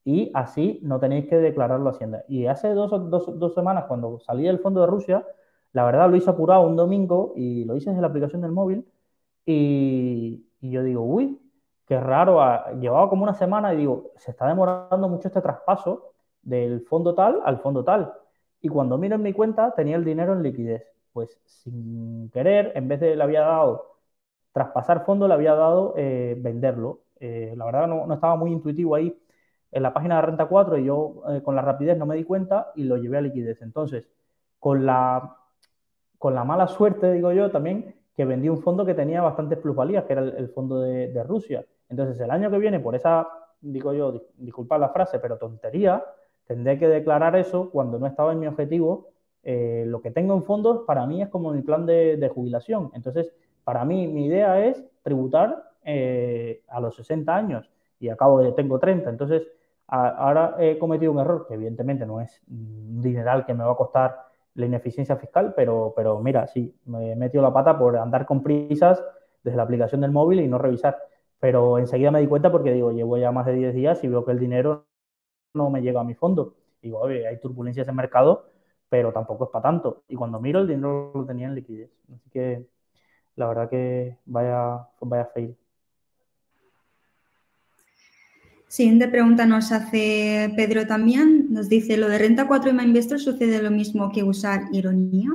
[SPEAKER 1] y así no tenéis que declararlo a Hacienda. Y hace dos, semanas, cuando salí del fondo de Rusia, la verdad lo hice apurado un domingo y lo hice desde la aplicación del móvil y, yo digo, uy, qué raro, ah, llevaba como una semana y digo, se está demorando mucho este traspaso del fondo tal al fondo tal. Y cuando miro en mi cuenta tenía el dinero en liquidez pues sin querer, en vez de le había dado traspasar fondo, le había dado eh, venderlo. Eh, la verdad no, estaba muy intuitivo ahí en la página de Renta 4 y yo eh, con la rapidez no me di cuenta y lo llevé a liquidez. Entonces, con la, con la mala suerte, digo yo, también que vendí un fondo que tenía bastantes plusvalías, que era el, fondo de, Rusia. Entonces, el año que viene, por esa, digo yo, disculpad la frase, pero tontería, tendré que declarar eso cuando no estaba en mi objetivo eh, lo que tengo en fondos para mí es como mi plan de, jubilación. Entonces, para mí mi idea es tributar eh, a los 60 años y acabo de tengo 30. Entonces, ahora he cometido un error que evidentemente no es un dineral que me va a costar la ineficiencia fiscal, pero, pero mira, sí, me he metido la pata por andar con prisas desde la aplicación del móvil y no revisar. Pero enseguida me di cuenta porque digo, llevo ya más de 10 días y veo que el dinero no me llega a mi fondo. Digo, oye, hay turbulencias en mercado pero tampoco es para tanto. Y cuando miro el dinero lo tenía en liquidez. Así que la verdad que vaya, vaya fail.
[SPEAKER 2] Siguiente pregunta nos hace Pedro también. Nos dice, ¿lo de renta 4 y Investor sucede lo mismo que usar ironía?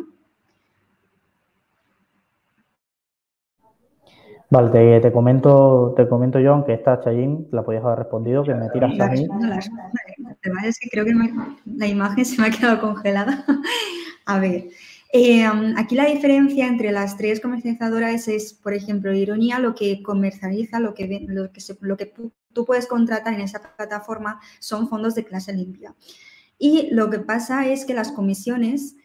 [SPEAKER 1] Vale, te, comento, te comento yo, aunque esta Chayin la podías haber respondido, que me tiras a mí.
[SPEAKER 2] es que creo que la imagen se me ha quedado congelada. a ver, eh, aquí la diferencia entre las tres comercializadoras es, por ejemplo, Ironía lo que comercializa, lo que, lo que, lo que tú puedes contratar en esa plataforma son fondos de clase limpia. Y lo que pasa es que las comisiones,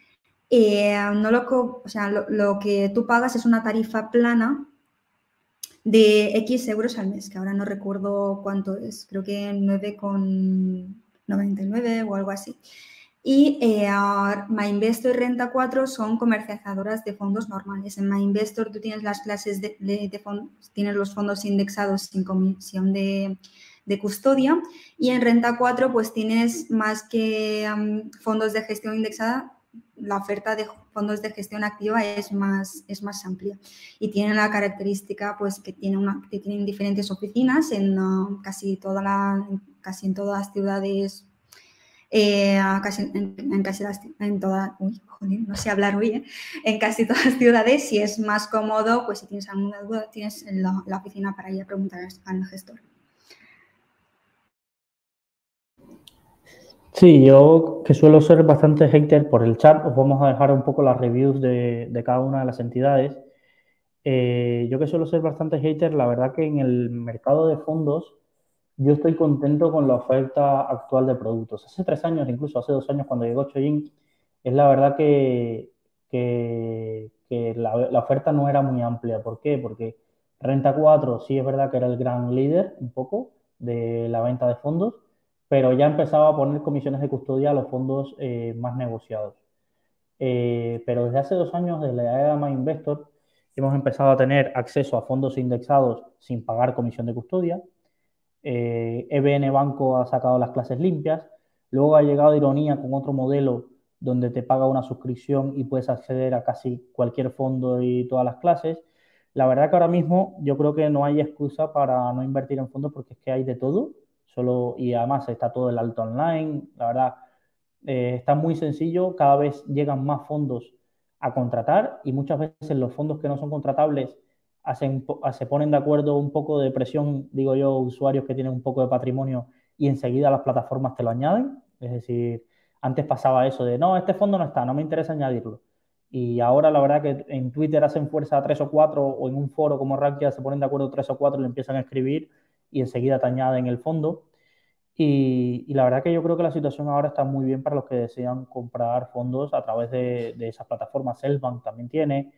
[SPEAKER 2] eh, no lo, o sea, lo, que tú pagas es una tarifa plana de X euros al mes, que ahora no recuerdo cuánto es, creo que 9,99 o algo así. Y eh, MyInvestor y Renta 4 son comercializadoras de fondos normales. En MyInvestor tú tienes las clases de, de, fondos, tienes los fondos indexados sin comisión de, de, custodia y en Renta 4 pues tienes más que fondos de gestión indexada, la oferta de fondos de gestión activa es más, es más amplia y tiene la característica pues que, tiene una, que tienen diferentes oficinas en casi, toda la, casi en todas las ciudades eh, casi, en, casi las, en todas, uy, joder, no sé hablar hoy, ¿eh? en casi todas las ciudades, si es más cómodo, pues si tienes alguna duda, tienes la, la oficina para ir a preguntar al gestor.
[SPEAKER 1] Sí, yo que suelo ser bastante hater por el chat, os vamos a dejar un poco las reviews de, de cada una de las entidades. Eh, yo que suelo ser bastante hater, la verdad que en el mercado de fondos yo estoy contento con la oferta actual de productos. Hace tres años, incluso hace dos años cuando llegó Choyin, es la verdad que, la, oferta no era muy amplia. ¿Por qué? Porque Renta 4 sí es verdad que era el gran líder un poco de la venta de fondos, pero ya empezaba a poner comisiones de custodia a los fondos eh, más negociados. Eh, pero desde hace dos años, desde la era de Investor, hemos empezado a tener acceso a fondos indexados sin pagar comisión de custodia eh, e Banco ha sacado las clases limpias, luego ha llegado Ironía con otro modelo donde te paga una suscripción y puedes acceder a casi cualquier fondo y todas las clases. La verdad que ahora mismo yo creo que no hay excusa para no invertir en fondos porque es que hay de todo, solo y además está todo el alto online, la verdad eh, está muy sencillo, cada vez llegan más fondos a contratar y muchas veces los fondos que no son contratables se ponen de acuerdo un poco de presión, digo yo, usuarios que tienen un poco de patrimonio y enseguida las plataformas te lo añaden. Es decir, antes pasaba eso de, no, este fondo no está, no me interesa añadirlo. Y ahora la verdad que en Twitter hacen fuerza a tres o cuatro o en un foro como Rankia se ponen de acuerdo tres o cuatro y le empiezan a escribir y enseguida te añaden el fondo. Y, la verdad que yo creo que la situación ahora está muy bien para los que desean comprar fondos a través de, de esas plataformas. Selbank también tiene,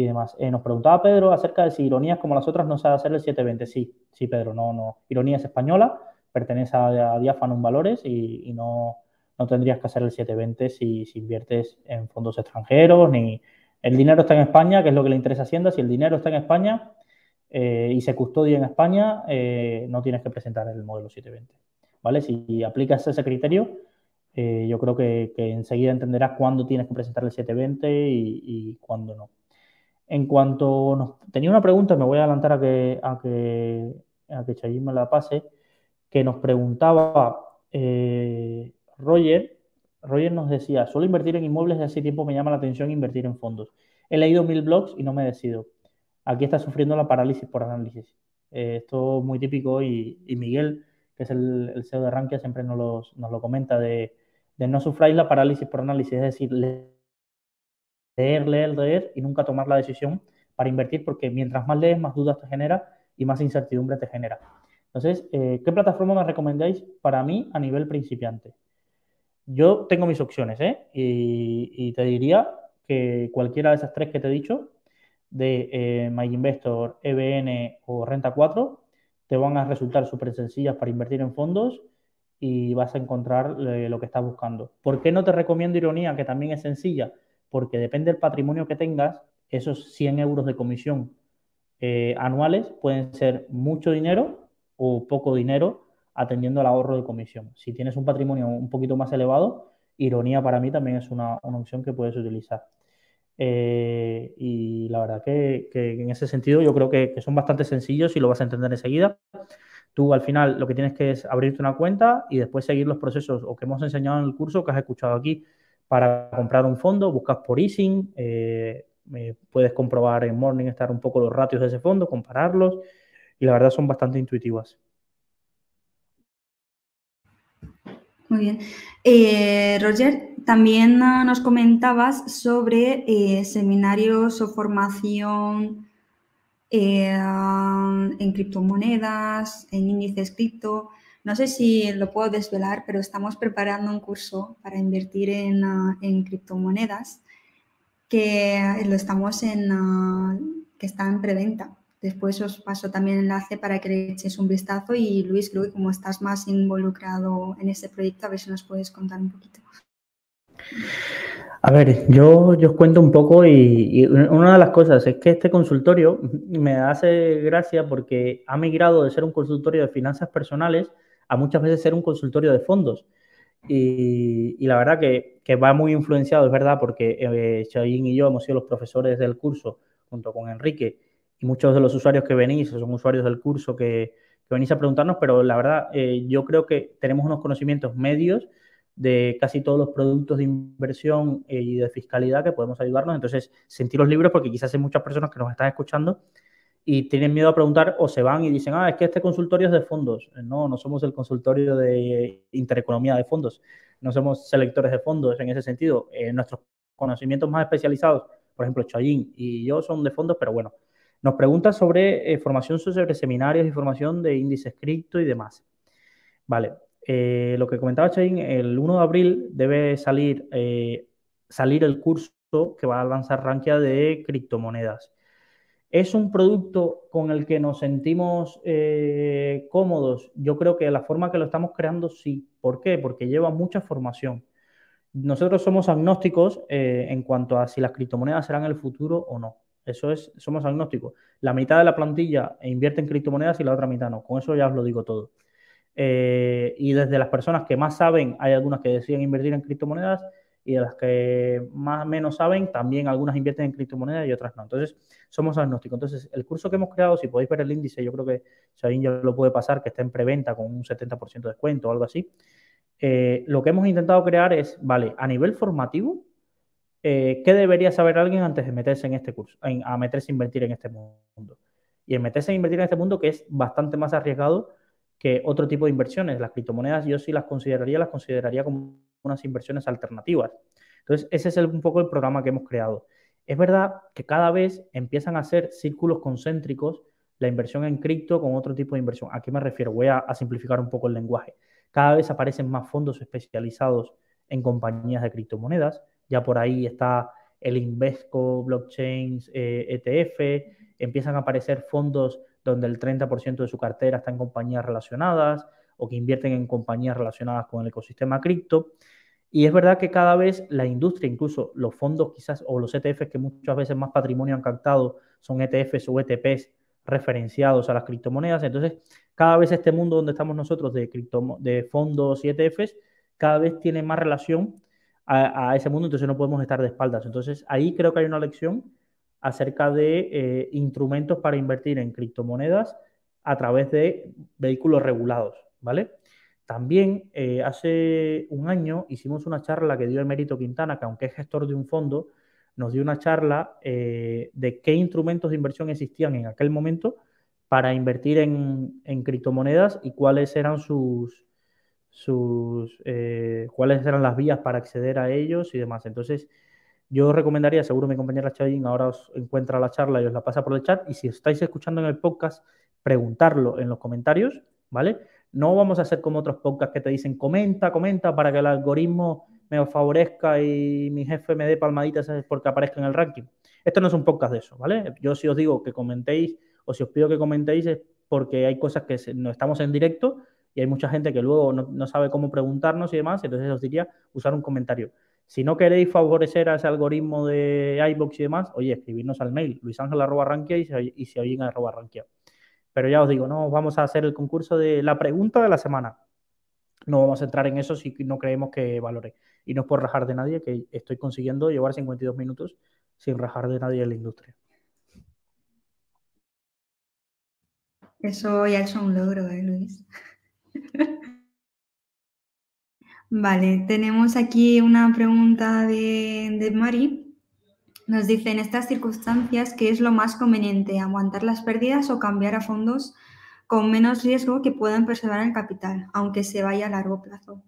[SPEAKER 1] y demás. Eh, nos preguntaba Pedro acerca de si ironías como las otras no sabe hacer el 720. Sí, sí, Pedro, no, no. Ironía es española, pertenece a, a Diafanum Valores y, no, no, tendrías que hacer el 720 si, si, inviertes en fondos extranjeros, ni el dinero está en España, que es lo que le interesa a Hacienda. Si el dinero está en España eh, y se custodia en España, eh, no tienes que presentar el modelo 720. ¿Vale? Si aplicas ese criterio, yo creo que, enseguida entenderás cuándo tienes que presentar el 720 y, y cuándo no. En cuanto tenía una pregunta, me voy a adelantar a que, a que, a que me la pase, que nos preguntaba eh, Roger. Roger nos decía, suelo invertir en inmuebles de hace tiempo me llama la atención invertir en fondos. He leído mil blogs y no me decido. Aquí está sufriendo la parálisis por análisis. Eh, esto es muy típico y, Miguel, que es el, CEO de Rankia, siempre nos, lo comenta de, de no sufrir la parálisis por análisis, es decir, leer, leer, leer y nunca tomar la decisión para invertir porque mientras más lees, más dudas te genera y más incertidumbre te genera. Entonces, eh, ¿qué plataforma me recomendáis para mí a nivel principiante? Yo tengo mis opciones, ¿eh? Y, te diría que cualquiera de esas tres que te he dicho, de eh, MyInvestor, EBN o Renta 4, te van a resultar súper sencillas para invertir en fondos y vas a encontrar eh, lo que estás buscando. ¿Por qué no te recomiendo Ironía, que también es sencilla? Porque depende del patrimonio que tengas, esos 100 euros de comisión eh, anuales pueden ser mucho dinero o poco dinero atendiendo al ahorro de comisión. Si tienes un patrimonio un poquito más elevado, ironía para mí también es una, opción que puedes utilizar. Eh, y la verdad que, en ese sentido yo creo que, que, son bastante sencillos y lo vas a entender enseguida. Tú al final lo que tienes que es abrirte una cuenta y después seguir los procesos o que hemos enseñado en el curso que has escuchado aquí para comprar un fondo, buscas por Easing, eh, puedes comprobar en Morningstar un poco los ratios de ese fondo, compararlos y la verdad son bastante intuitivas.
[SPEAKER 2] Muy bien. Eh, Roger, también nos comentabas sobre eh, seminarios o formación eh, en criptomonedas, en índices cripto. No sé si lo puedo desvelar, pero estamos preparando un curso para invertir en, ah, criptomonedas que lo estamos en, ah, que está en preventa. Después os paso también el enlace para que le echéis un vistazo y Luis, Luis, como estás más involucrado en ese proyecto, a ver si nos puedes contar un poquito.
[SPEAKER 1] A ver, yo os cuento un poco y, una de las cosas es que este consultorio me hace gracia porque ha migrado de ser un consultorio de finanzas personales a muchas veces ser un consultorio de fondos. Y, la verdad que, va muy influenciado, es verdad, porque eh, y yo hemos sido los profesores del curso junto con Enrique y muchos de los usuarios que venís son usuarios del curso que, venís a preguntarnos, pero la verdad eh, yo creo que tenemos unos conocimientos medios de casi todos los productos de inversión eh, y de fiscalidad que podemos ayudarnos. Entonces, sentir los libros porque quizás hay muchas personas que nos están escuchando y tienen miedo a preguntar o se van y dicen, ah, es que este consultorio es de fondos. No, no somos el consultorio de intereconomía de fondos, no somos selectores de fondos en ese sentido. Eh, nuestros conocimientos más especializados, por ejemplo, Chayín y yo son de fondos, pero bueno, nos pregunta sobre eh, formación sobre seminarios y formación de índices cripto y demás. Vale, eh, lo que comentaba Chain, el 1 de abril debe salir, eh, salir el curso que va a lanzar Rankia de criptomonedas. ¿Es un producto con el que nos sentimos cómodos? Yo creo que la forma que lo estamos creando sí. ¿Por qué? Porque lleva mucha formación. Nosotros somos agnósticos en cuanto a si las criptomonedas serán el futuro o no. Eso es, somos agnósticos. La mitad de la plantilla invierte en criptomonedas y la otra mitad no. Con eso ya os lo digo todo. Eh, y desde las personas que más saben, hay algunas que deciden invertir en criptomonedas y de las que más menos saben, también algunas invierten en criptomonedas y otras no. Entonces, somos agnósticos. Entonces, el curso que hemos creado, si podéis ver el índice, yo creo que Sabine ya lo puede pasar, que está en preventa con un 70% de descuento o algo así. Eh, lo que hemos intentado crear es, vale, a nivel formativo, eh, ¿qué debería saber alguien antes de meterse en este curso, a meterse a invertir en este mundo? Y en meterse a invertir en este mundo que es bastante más arriesgado que otro tipo de inversiones. Las criptomonedas yo sí las consideraría, las consideraría como unas inversiones alternativas. Entonces, ese es un poco el programa que hemos creado. Es verdad que cada vez empiezan a ser círculos concéntricos la inversión en cripto con otro tipo de inversión. ¿A qué me refiero? Voy a simplificar un poco el lenguaje. Cada vez aparecen más fondos especializados en compañías de criptomonedas ya por ahí está el Invesco Blockchain ETF, eh, e empiezan a aparecer fondos donde el 30% de su cartera está en compañías relacionadas o que invierten en compañías relacionadas con el ecosistema cripto. Y es verdad que cada vez la industria, incluso los fondos quizás o los ETFs que muchas veces más patrimonio han captado son ETFs o ETPs referenciados a las criptomonedas. Entonces, cada vez este mundo donde estamos nosotros de, cripto, de fondos y ETFs, cada vez tiene más relación a, ese mundo, entonces no podemos estar de espaldas. Entonces ahí creo que hay una lección acerca de eh, instrumentos para invertir en criptomonedas a través de vehículos regulados, ¿vale? También eh, hace un año hicimos una charla que dio Emérito Quintana, que aunque es gestor de un fondo, nos dio una charla eh, de qué instrumentos de inversión existían en aquel momento para invertir en, en criptomonedas y cuáles eran sus, sus, cuáles eran las vías para acceder a ellos y demás. Entonces, yo recomendaría, seguro mi compañera Chayín ahora os encuentra la charla y os la pasa por el chat. Y si estáis escuchando en el podcast, preguntarlo en los comentarios, ¿vale? No vamos a hacer como otros podcasts que te dicen comenta, comenta para que el algoritmo me favorezca y mi jefe me dé palmaditas porque aparezca en el ranking. Esto no es un podcast de eso, ¿vale? Yo si os digo que comentéis o si os pido que comentéis es porque hay cosas que no estamos en directo y hay mucha gente que luego no, sabe cómo preguntarnos y demás, entonces os diría usar un comentario. Si no queréis favorecer a ese algoritmo de iBox y demás, oye, escribirnos al mail, luisangel.rankia y, y si oyen arroba. Pero ya os digo, no vamos a hacer el concurso de la pregunta de la semana. No vamos a entrar en eso si no creemos que valore. Y no es por rajar de nadie, que estoy consiguiendo llevar 52 minutos sin rajar de nadie en la industria.
[SPEAKER 2] Eso ya es un logro, ¿eh, Luis? Vale, tenemos aquí una pregunta de, Mari. Nos dice, en estas circunstancias, ¿qué es lo más conveniente? ¿Aguantar las pérdidas o cambiar a fondos con menos riesgo que puedan preservar el capital, aunque se vaya a largo plazo?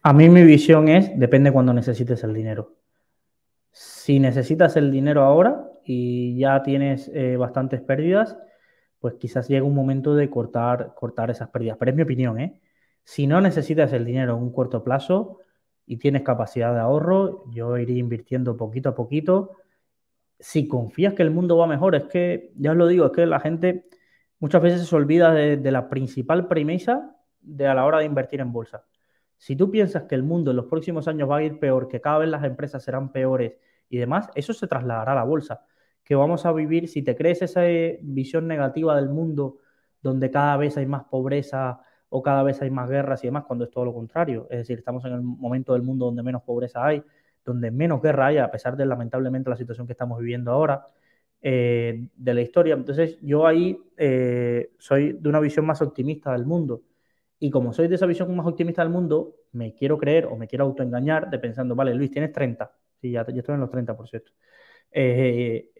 [SPEAKER 1] A mí mi visión es, depende cuando necesites el dinero. Si necesitas el dinero ahora, y ya tienes eh, bastantes pérdidas, pues quizás llega un momento de cortar, cortar esas pérdidas. Pero es mi opinión, ¿eh? Si no necesitas el dinero en un corto plazo y tienes capacidad de ahorro, yo iría invirtiendo poquito a poquito. Si confías que el mundo va mejor, es que, ya os lo digo, es que la gente muchas veces se olvida de, de la principal premisa de a la hora de invertir en bolsa. Si tú piensas que el mundo en los próximos años va a ir peor, que cada vez las empresas serán peores y demás, eso se trasladará a la bolsa. Que vamos a vivir, si te crees esa eh, visión negativa del mundo, donde cada vez hay más pobreza o cada vez hay más guerras y demás, cuando es todo lo contrario. Es decir, estamos en el momento del mundo donde menos pobreza hay, donde menos guerra hay, a pesar de lamentablemente la situación que estamos viviendo ahora eh, de la historia. Entonces, yo ahí eh, soy de una visión más optimista del mundo. Y como soy de esa visión más optimista del mundo, me quiero creer o me quiero autoengañar de pensando, vale, Luis, tienes 30. Sí, ya, estoy en los 30, por cierto. Eh,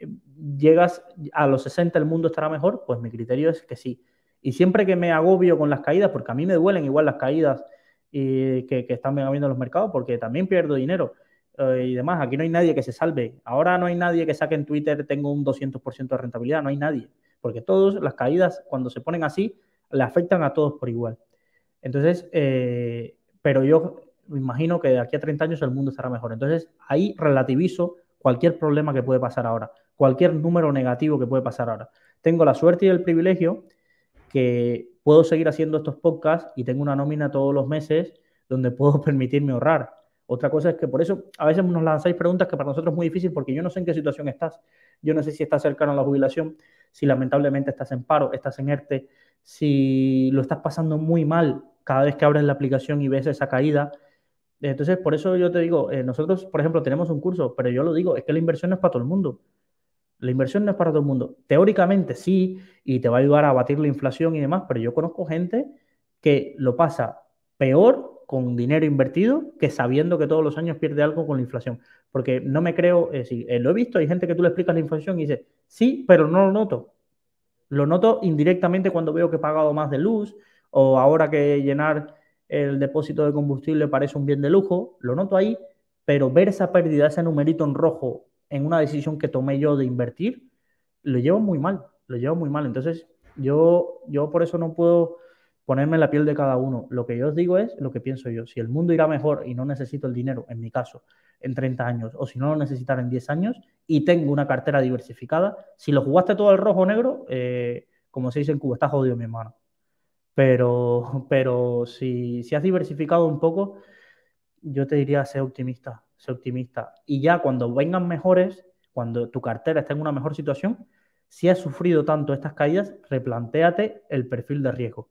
[SPEAKER 1] llegas a los 60, el mundo estará mejor, pues mi criterio es que sí. Y siempre que me agobio con las caídas, porque a mí me duelen igual las caídas y que, están habiendo en los mercados, porque también pierdo dinero eh, y demás. Aquí no hay nadie que se salve. Ahora no hay nadie que saque en Twitter, tengo un 200% de rentabilidad, no hay nadie. Porque todas las caídas, cuando se ponen así, le afectan a todos por igual. Entonces, eh, pero yo me imagino que de aquí a 30 años el mundo estará mejor. Entonces, ahí relativizo cualquier problema que puede pasar ahora, cualquier número negativo que puede pasar ahora. Tengo la suerte y el privilegio que puedo seguir haciendo estos podcasts y tengo una nómina todos los meses donde puedo permitirme ahorrar. Otra cosa es que por eso a veces nos lanzáis preguntas que para nosotros es muy difícil porque yo no sé en qué situación estás. Yo no sé si estás cercano a la jubilación, si lamentablemente estás en paro, estás en ERTE, si lo estás pasando muy mal cada vez que abres la aplicación y ves esa caída. Entonces, por eso yo te digo, eh, nosotros, por ejemplo, tenemos un curso, pero yo lo digo, es que la inversión no es para todo el mundo. La inversión no es para todo el mundo. Teóricamente sí, y te va a ayudar a batir la inflación y demás, pero yo conozco gente que lo pasa peor con dinero invertido que sabiendo que todos los años pierde algo con la inflación. Porque no me creo, eh, eh, lo he visto, hay gente que tú le explicas la inflación y dice, sí, pero no lo noto. Lo noto indirectamente cuando veo que he pagado más de luz, o ahora que llenar el depósito de combustible parece un bien de lujo, lo noto ahí, pero ver esa pérdida, ese numerito en rojo en una decisión que tomé yo de invertir, lo llevo muy mal, lo llevo muy mal. Entonces, yo, yo por eso no puedo ponerme en la piel de cada uno. Lo que yo os digo es lo que pienso yo. Si el mundo irá mejor y no necesito el dinero, en mi caso, en 30 años, o si no lo necesitaré en 10 años, y tengo una cartera diversificada, si lo jugaste todo al rojo o negro, eh, como se dice en Cuba, está jodido mi hermano. Pero, pero si, si has diversificado un poco, yo te diría ser optimista, ser optimista. Y ya cuando vengan mejores, cuando tu cartera esté en una mejor situación, si has sufrido tanto estas caídas, replantéate el perfil de riesgo.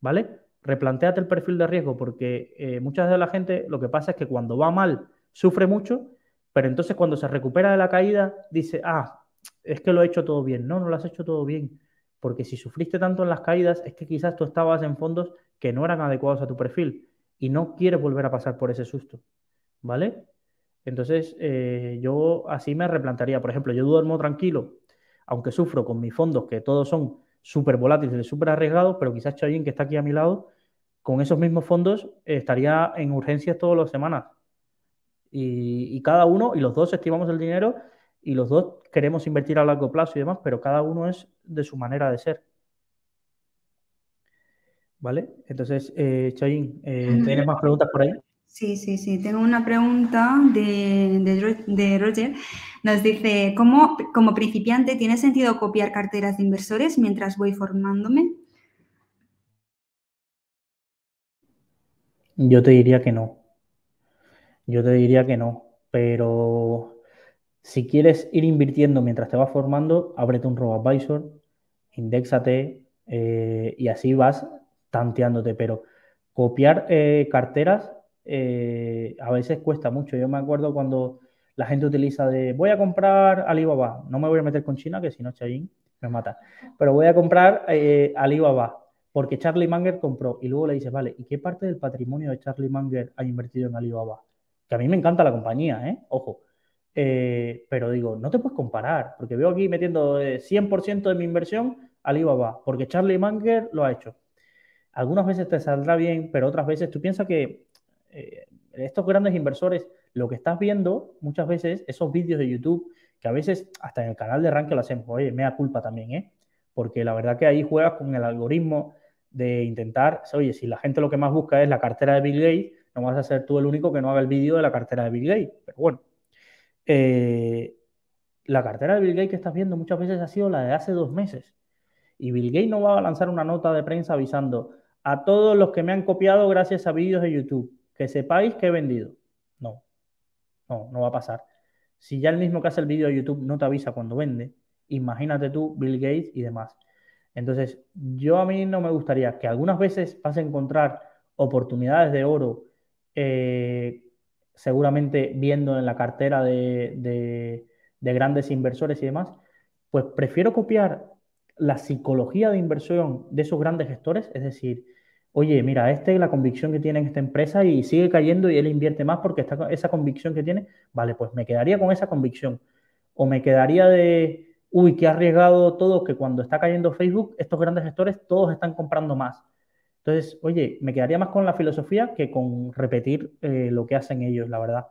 [SPEAKER 1] ¿Vale? Replantéate el perfil de riesgo porque eh, muchas de la gente lo que pasa es que cuando va mal sufre mucho, pero entonces cuando se recupera de la caída dice, ah, es que lo he hecho todo bien. No, no lo has hecho todo bien porque si sufriste tanto en las caídas es que quizás tú estabas en fondos que no eran adecuados a tu perfil y no quieres volver a pasar por ese susto, ¿vale? Entonces, eh, yo así me replantaría. Por ejemplo, yo duermo tranquilo, aunque sufro con mis fondos, que todos son súper volátiles y súper arriesgados, pero quizás Chayin, que está aquí a mi lado, con esos mismos fondos estaría en urgencias todas las semanas. Y, y, cada uno, y los dos estimamos el dinero y los dos queremos invertir a largo plazo y demás, pero cada uno es de su manera de ser. ¿Vale? Entonces, eh, eh ¿tienes más preguntas por ahí?
[SPEAKER 2] Sí, sí, sí. Tengo una pregunta de, de, Roger. Nos dice, ¿cómo como principiante tiene sentido copiar carteras de inversores mientras voy formándome?
[SPEAKER 1] Yo te diría que no. Yo te diría que no, pero si quieres ir invirtiendo mientras te vas formando, ábrete un RoboAdvisor, indexate eh, y así vas tanteándote. Pero copiar eh, carteras eh, a veces cuesta mucho. Yo me acuerdo cuando la gente utiliza de voy a comprar Alibaba, no me voy a meter con China, que si no Chayin me mata, pero voy a comprar Alibaba porque Charlie Munger compró y luego le dices, vale, ¿y qué parte del patrimonio de Charlie Munger ha invertido en Alibaba? Que a mí me encanta la compañía, ¿eh? Ojo, eh, pero digo, no te puedes comparar, porque veo aquí metiendo 100% de mi inversión Alibaba, porque Charlie Munger lo ha hecho. Algunas veces te saldrá bien, pero otras veces tú piensas que eh, estos grandes inversores, lo que estás viendo muchas veces, esos vídeos de YouTube que a veces hasta en el canal de ranking lo hacemos, oye, me da culpa también, ¿eh? Porque la verdad que ahí juegas con el algoritmo de intentar, oye, si la gente lo que más busca es la cartera de Bill Gates, no vas a ser tú el único que no haga el vídeo de la cartera de Bill Gates. Pero bueno, eh, la cartera de Bill Gates que estás viendo muchas veces ha sido la de hace dos meses. Y Bill Gates no va a lanzar una nota de prensa avisando a todos los que me han copiado gracias a vídeos de YouTube, que sepáis que he vendido. No, no, no va a pasar. Si ya el mismo que hace el vídeo de YouTube no te avisa cuando vende, imagínate tú, Bill Gates y demás. Entonces, yo a mí no me gustaría que algunas veces vas a encontrar oportunidades de oro, eh, seguramente viendo en la cartera de, de grandes inversores y demás, pues prefiero copiar la psicología de inversión de esos grandes gestores, es decir, oye, mira, este es la convicción que tiene en esta empresa y sigue cayendo y él invierte más porque está, esa convicción que tiene, vale, pues me quedaría con esa convicción. O me quedaría de, uy, qué arriesgado todo, que cuando está cayendo Facebook, estos grandes gestores todos están comprando más. Entonces, oye, me quedaría más con la filosofía que con repetir eh, lo que hacen ellos, la verdad.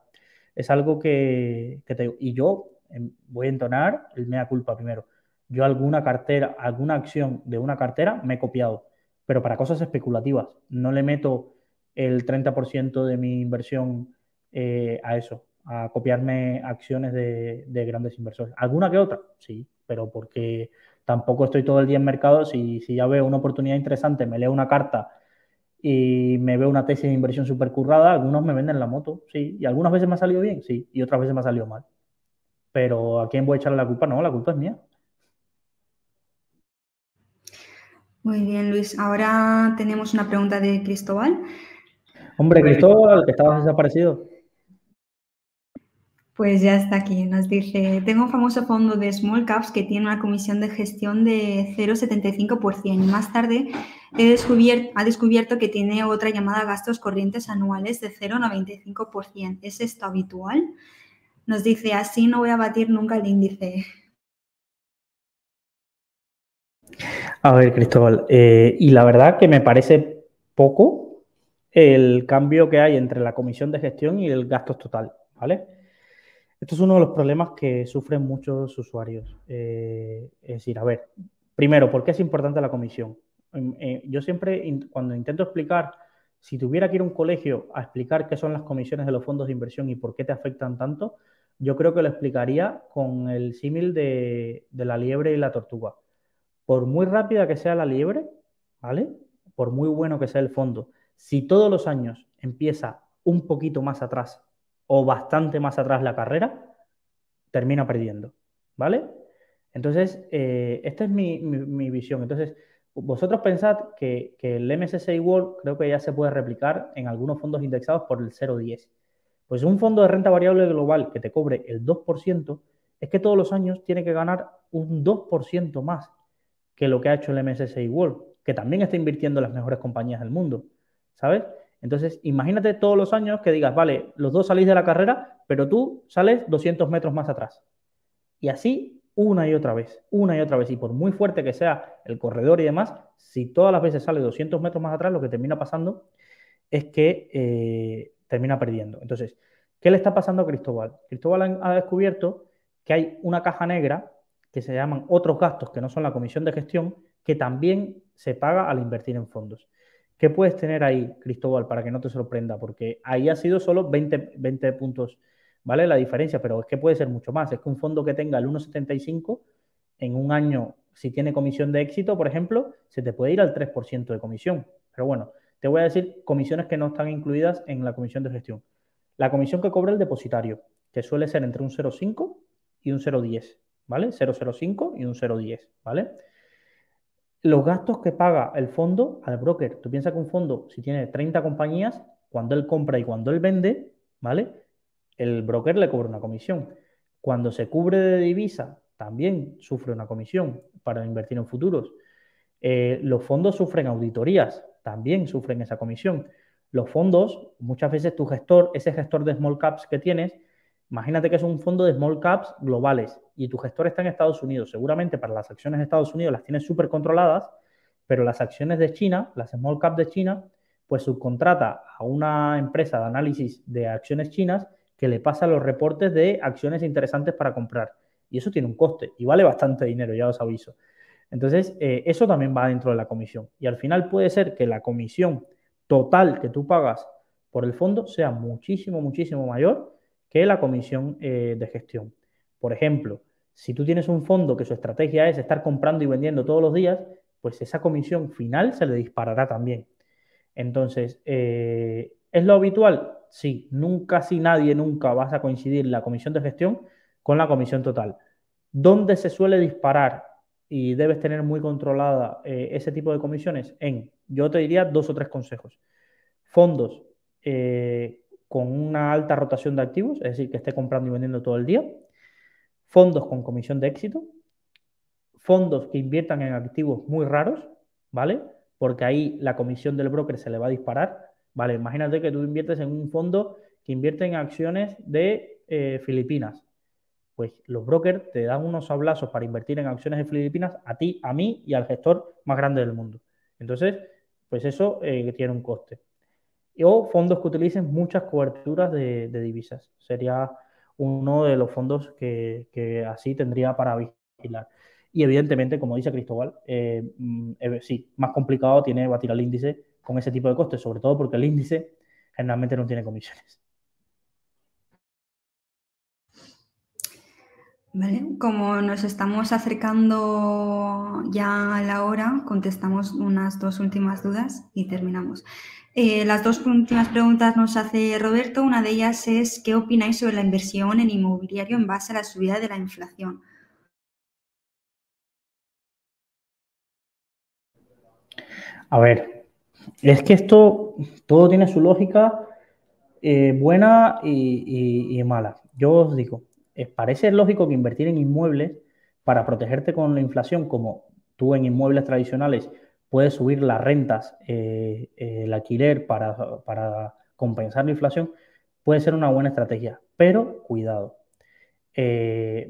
[SPEAKER 1] Es algo que, que te Y yo em, voy a entonar el mea culpa primero. Yo alguna cartera, alguna acción de una cartera me he copiado pero para cosas especulativas. No le meto el 30% de mi inversión eh, a eso, a copiarme acciones de, grandes inversores. ¿Alguna que otra? Sí, pero porque tampoco estoy todo el día en mercado. Si, si ya veo una oportunidad interesante, me leo una carta y me veo una tesis de inversión súper currada, algunos me venden la moto, sí. Y algunas veces me ha salido bien, sí. Y otras veces me ha salido mal. Pero ¿a quién voy a echarle la culpa? No, la culpa es mía.
[SPEAKER 2] Muy bien, Luis. Ahora tenemos una pregunta de Cristóbal.
[SPEAKER 1] Hombre, Cristóbal, que estabas desaparecido.
[SPEAKER 2] Pues ya está aquí. Nos dice, tengo un famoso fondo de small caps que tiene una comisión de gestión de 0,75% y más tarde ha descubierto que tiene otra llamada gastos corrientes anuales de 0,95%. ¿Es esto habitual? Nos dice, así no voy a batir nunca el índice.
[SPEAKER 1] A ver, Cristóbal, eh, y la verdad que me parece poco el cambio que hay entre la comisión de gestión y el gasto total, ¿vale? Esto es uno de los problemas que sufren muchos usuarios. Eh, es decir, a ver, primero, ¿por qué es importante la comisión? Eh, yo siempre, cuando intento explicar, si tuviera que ir a un colegio a explicar qué son las comisiones de los fondos de inversión y por qué te afectan tanto, yo creo que lo explicaría con el símil de la liebre y la tortuga por muy rápida que sea la liebre, ¿vale? Por muy bueno que sea el fondo, si todos los años empieza un poquito más atrás o bastante más atrás la carrera, termina perdiendo, ¿vale? Entonces, eh, esta es mi, visión. Entonces, vosotros pensad que, el MSCI World creo que ya se puede replicar en algunos fondos indexados por el 0,10. Pues un fondo de renta variable global que te cobre el 2%, es que todos los años tiene que ganar un 2% más que lo que ha hecho el MSCI World, que también está invirtiendo en las mejores compañías del mundo, ¿sabes? Entonces, imagínate todos los años que digas, vale, los dos salís de la carrera, pero tú sales 200 metros más atrás. Y así una y otra vez, una y otra vez. Y por muy fuerte que sea el corredor y demás, si todas las veces sale 200 metros más atrás, lo que termina pasando es que eh, termina perdiendo. Entonces, ¿qué le está pasando a Cristóbal? Cristóbal ha descubierto que hay una caja negra que se llaman otros gastos que no son la comisión de gestión, que también se paga al invertir en fondos. ¿Qué puedes tener ahí, Cristóbal, para que no te sorprenda? Porque ahí ha sido solo 20, 20 puntos, ¿vale? La diferencia, pero es que puede ser mucho más. Es que un fondo que tenga el 1,75 en un año, si tiene comisión de éxito, por ejemplo, se te puede ir al 3% de comisión. Pero bueno, te voy a decir comisiones que no están incluidas en la comisión de gestión. La comisión que cobra el depositario, que suele ser entre un 0,5 y un 0,10. ¿vale? 005 y un 010, ¿vale? Los gastos que paga el fondo al broker. Tú piensas que un fondo, si tiene 30 compañías, cuando él compra y cuando él vende, ¿vale? El broker le cobra una comisión. Cuando se cubre de divisa, también sufre una comisión para invertir en futuros. Eh, los fondos sufren auditorías, también sufren esa comisión. Los fondos, muchas veces tu gestor, ese gestor de small caps que tienes, Imagínate que es un fondo de small caps globales y tu gestor está en Estados Unidos. Seguramente para las acciones de Estados Unidos las tienes súper controladas, pero las acciones de China, las small caps de China, pues subcontrata a una empresa de análisis de acciones chinas que le pasa los reportes de acciones interesantes para comprar. Y eso tiene un coste y vale bastante dinero, ya os aviso. Entonces, eh, eso también va dentro de la comisión. Y al final puede ser que la comisión total que tú pagas por el fondo sea muchísimo, muchísimo mayor que la comisión eh, de gestión. Por ejemplo, si tú tienes un fondo que su estrategia es estar comprando y vendiendo todos los días, pues esa comisión final se le disparará también. Entonces, eh, ¿es lo habitual? Sí, nunca, si nadie, nunca vas a coincidir la comisión de gestión con la comisión total. ¿Dónde se suele disparar y debes tener muy controlada eh, ese tipo de comisiones? En, yo te diría dos o tres consejos. Fondos con una alta rotación de activos, es decir, que esté comprando y vendiendo todo el día. Fondos con comisión de éxito. Fondos que inviertan en activos muy raros, ¿vale? Porque ahí la comisión del broker se le va a disparar, ¿vale? Imagínate que tú inviertes en un fondo que invierte en acciones de eh, Filipinas pues los brokers te dan unos sablazos para invertir en acciones de Filipinas a ti, a mí y al gestor más grande del mundo. Entonces, pues eso eh, tiene un coste. O fondos que utilicen muchas coberturas de, divisas. Sería uno de los fondos que, así tendría para vigilar. Y evidentemente, como dice Cristóbal, eh, mm, eh, sí, más complicado tiene batir al índice con ese tipo de costes, sobre todo porque el índice generalmente no tiene comisiones.
[SPEAKER 2] Vale, como nos estamos acercando ya a la hora, contestamos unas dos últimas dudas y terminamos. Eh, las dos últimas preguntas nos hace Roberto. Una de ellas es, ¿qué opináis sobre la inversión en inmobiliario en base a la subida de la inflación?
[SPEAKER 1] A ver, es que esto todo tiene su lógica eh, buena y mala. Yo os digo, eh, parece lógico que invertir en inmuebles para protegerte con la inflación, como tú en inmuebles tradicionales puedes subir las rentas, eh, eh, el alquiler para, para, compensar la inflación, puede ser una buena estrategia. Pero cuidado.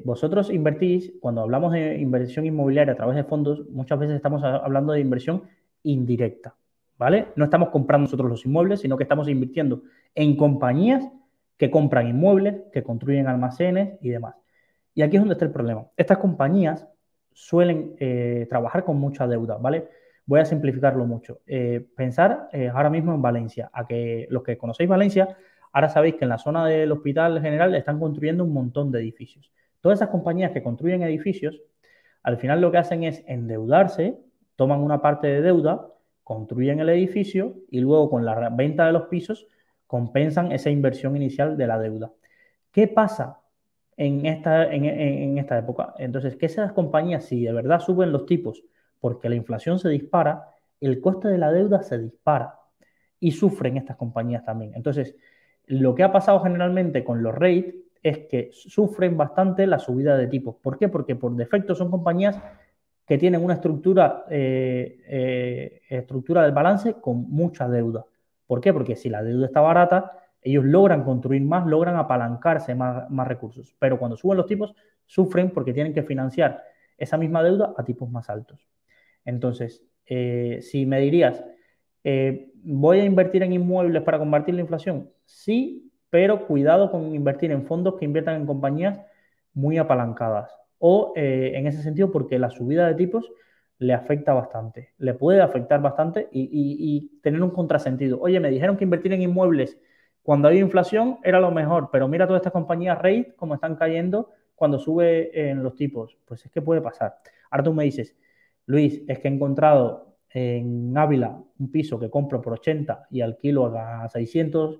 [SPEAKER 1] vosotros invertís, cuando hablamos de inversión inmobiliaria a través de fondos, muchas veces estamos hablando de inversión indirecta, ¿vale? No estamos comprando nosotros los inmuebles, sino que estamos invirtiendo en compañías que compran inmuebles, que construyen almacenes y demás. Y aquí es donde está el problema. Estas compañías suelen eh, trabajar con mucha deuda, ¿vale? Voy a simplificarlo mucho. Eh, pensar eh, ahora mismo en Valencia, a que los que conocéis Valencia, ahora sabéis que en la zona del Hospital General están construyendo un montón de edificios. Todas esas compañías que construyen edificios, al final lo que hacen es endeudarse, toman una parte de deuda, construyen el edificio y luego con la venta de los pisos compensan esa inversión inicial de la deuda. ¿Qué pasa en esta, en, esta época? Entonces, que esas compañías, si de verdad suben los tipos porque la inflación se dispara, el coste de la deuda se dispara y sufren estas compañías también. Entonces, lo que ha pasado generalmente con los rates es que sufren bastante la subida de tipos. ¿Por qué? Porque por defecto son compañías que tienen una estructura, eh, eh, estructura balance con mucha deuda. ¿Por qué? Porque si la deuda está barata, ellos logran construir más, logran apalancarse más, recursos. Pero cuando suben los tipos, sufren porque tienen que financiar esa misma deuda a tipos más altos. Entonces, eh, si me dirías, eh, ¿voy a invertir en inmuebles para combatir la inflación? Sí, pero cuidado con invertir en fondos que inviertan en compañías muy apalancadas. O eh, en ese sentido, porque la subida de tipos le afecta bastante, le puede afectar bastante y, tener un contrasentido. Oye, me dijeron que invertir en inmuebles cuando hay inflación era lo mejor, pero mira todas estas compañías rate como están cayendo cuando sube en los tipos. Pues es que puede pasar. Ahora me dices, Luis, es que he encontrado en Ávila un piso que compro por 80 y alquilo a 600.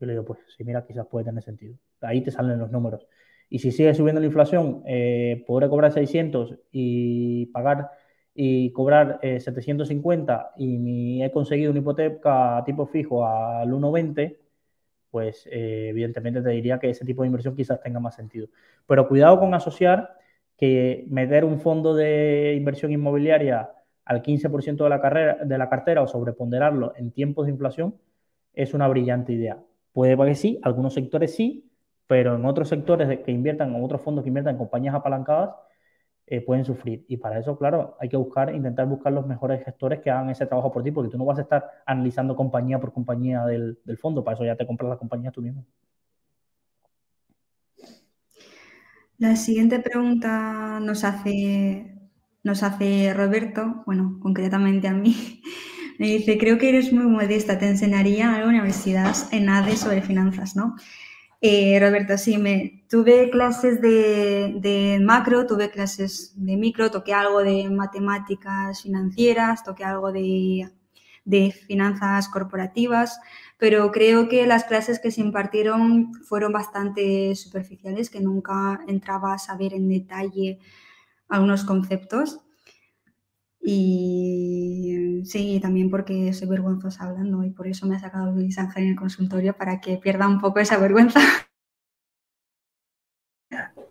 [SPEAKER 1] Yo le digo, pues sí, mira, quizás puede tener sentido. Ahí te salen los números. Y si sigue subiendo la inflación, eh, podré cobrar 600 y pagar y cobrar 750 eh, y he conseguido una hipoteca tipo fijo al 1,20, pues eh, evidentemente te diría que ese tipo de inversión quizás tenga más sentido. Pero cuidado con asociar que meter un fondo de inversión inmobiliaria al 15% de la, carrera, de la cartera o sobreponderarlo en tiempos de inflación es una brillante idea. Puede que sí, algunos sectores sí, pero en otros sectores que inviertan, en otros fondos que inviertan en compañías apalancadas, eh, pueden sufrir. Y para eso, claro, hay que buscar, intentar buscar los mejores gestores que hagan ese trabajo por ti, porque tú no vas a estar analizando compañía por compañía del, fondo, para eso ya te compras la compañía tú mismo.
[SPEAKER 2] La siguiente pregunta nos hace, nos hace Roberto, bueno, concretamente a mí. Me dice, creo que eres muy modesta, te enseñaría a la universidad en ADE sobre finanzas, ¿no? Eh, Roberto, sí, me, tuve clases de, macro, tuve clases de micro, toqué algo de matemáticas financieras, toqué algo de, de finanzas corporativas, pero creo que las clases que se impartieron fueron bastante superficiales, que nunca entraba a saber en detalle algunos conceptos. Y sí, también porque soy vergonzosa hablando y por eso me ha sacado Luis Ángel en el consultorio para que pierda un poco esa vergüenza.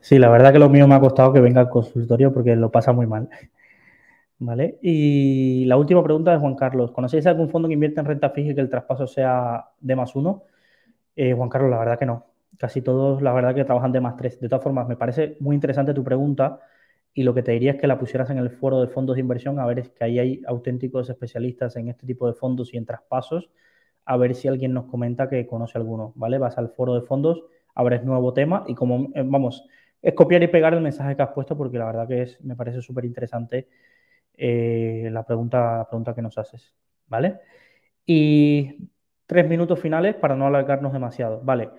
[SPEAKER 1] Sí, la verdad que lo mío me ha costado que venga al consultorio porque lo pasa muy mal. ¿Vale? Y la última pregunta de Juan Carlos. ¿Conocéis algún fondo que invierte en renta fija y que el traspaso sea de más uno? Eh, Juan Carlos, la verdad que no. Casi todos, la verdad que trabajan de más tres. De todas formas, me parece muy interesante tu pregunta y lo que te diría es que la pusieras en el foro de fondos de inversión, a ver es que ahí hay auténticos especialistas en este tipo de fondos y en traspasos, a ver si alguien nos comenta que conoce alguno, ¿vale? Vas al foro de fondos, abres nuevo tema y como, eh, vamos, es copiar y pegar el mensaje que has puesto porque la verdad que es, me parece súper interesante eh, la, pregunta, pregunta que nos haces, ¿vale? Y tres minutos finales para no alargarnos demasiado, ¿vale?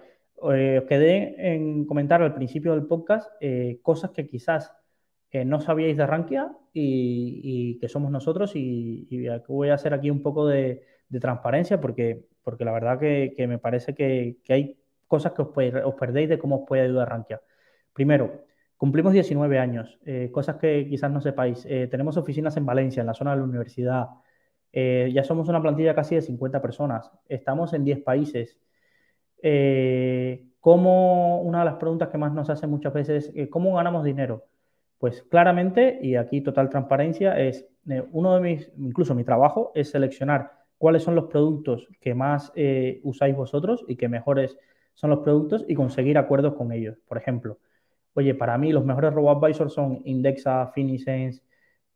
[SPEAKER 1] Eh, os quedé en comentar al principio del podcast cosas que quizás no sabíais de Rankia y, que somos nosotros y, voy a hacer aquí un poco de, transparencia porque, porque la verdad que, me parece que, hay cosas que os, perdéis de cómo os puede ayudar Rankia. Primero, Cumplimos 19 años, eh, cosas que quizás no sepáis. Eh, tenemos oficinas en Valencia, en la zona de la universidad. Eh, ya somos una plantilla casi de 50 personas. Estamos en 10 países. ¿Cómo, una de las preguntas que más nos hacen muchas veces, ¿cómo ganamos dinero? Pues claramente, y aquí total transparencia, es uno de mis, incluso mi trabajo, es seleccionar cuáles son los productos que más usáis vosotros y que mejores son los productos y conseguir acuerdos con ellos. Por ejemplo, Oye, para mí los mejores robo-advisors son Indexa, Finisense,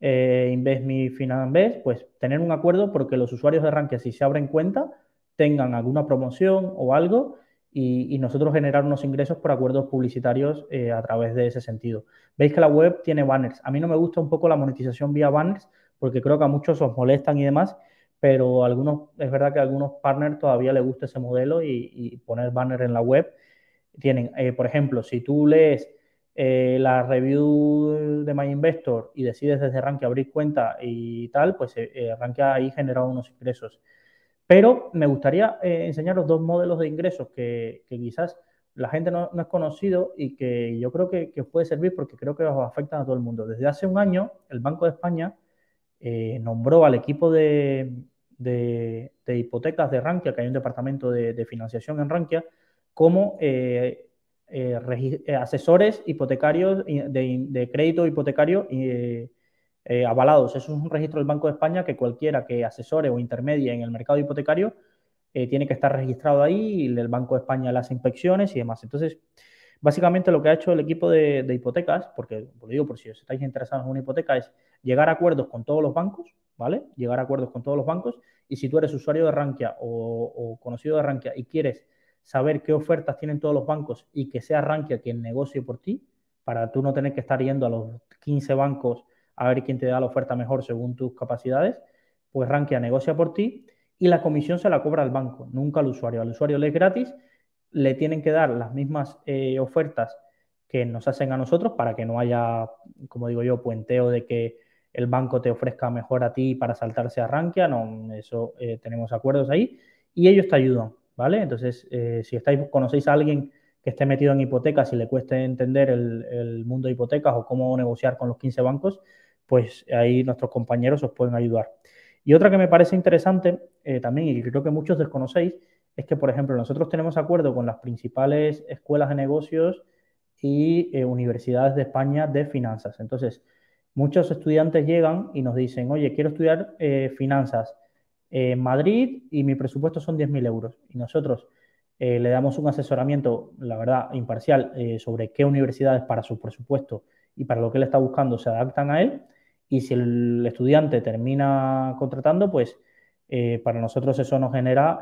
[SPEAKER 1] eh, InvestMe, Finanbest, pues tener un acuerdo porque los usuarios de Rankia, si se abren cuenta, tengan alguna promoción o algo y, nosotros generar unos ingresos por acuerdos publicitarios eh, a través de ese sentido. Veis que la web tiene banners. A mí no me gusta un poco la monetización vía banners porque creo que a muchos os molestan y demás, pero algunos, es verdad que a algunos partners todavía les gusta ese modelo y, poner banner en la web. Tienen, eh, por ejemplo, si tú lees eh, la review de My Investor y decides desde Rankia abrir cuenta y tal, pues eh, eh Rankia ahí genera unos ingresos. Pero me gustaría eh, enseñaros dos modelos de ingresos que, quizás la gente no, no, es conocido y que yo creo que, os puede servir porque creo que os afectan a todo el mundo. Desde hace un año, el Banco de España nombró al equipo de, de, hipotecas de Rankia, que hay un departamento de, financiación en Rankia, como eh, eh, asesores hipotecarios de, crédito hipotecario eh, avalados. Eso es un registro del Banco de España que cualquiera que asesore o intermedie en el mercado hipotecario tiene que estar registrado ahí y el Banco de España hace inspecciones y demás. Entonces, básicamente lo que ha hecho el equipo de, hipotecas, porque lo digo por si os estáis interesados en una hipoteca, es llegar a acuerdos con todos los bancos, ¿vale? Llegar a acuerdos con todos los bancos y si tú eres usuario de Rankia o, o conocido de Rankia y quieres saber qué ofertas tienen todos los bancos y que sea Rankia quien negocie por ti, para tú no tener que estar yendo a los 15 bancos a ver quién te da la oferta mejor según tus capacidades, pues Rankia negocia por ti y la comisión se la cobra al banco, nunca al usuario. Al usuario le es gratis, le tienen que dar las mismas eh, ofertas que nos hacen a nosotros para que no haya, como digo yo, puenteo de que el banco te ofrezca mejor a ti para saltarse a Rankia, no, eso eh, tenemos acuerdos ahí y ellos te ayudan. ¿vale? Entonces, eh, si estáis, conocéis a alguien que esté metido en hipotecas y le cueste entender el, mundo de hipotecas o cómo negociar con los 15 bancos, pues ahí nuestros compañeros os pueden ayudar. Y otra que me parece interesante eh, también y que creo que muchos desconocéis es que, por ejemplo, nosotros tenemos acuerdo con las principales escuelas de negocios y eh, universidades de España de finanzas. Entonces, muchos estudiantes llegan y nos dicen, oye, quiero estudiar finanzas en Madrid y mi presupuesto son 10.000 euros. Y nosotros eh, le damos un asesoramiento, la verdad, imparcial eh, sobre qué universidades para su presupuesto y para lo que él está buscando se adaptan a él. Y si el estudiante termina contratando, pues eh, para nosotros eso nos genera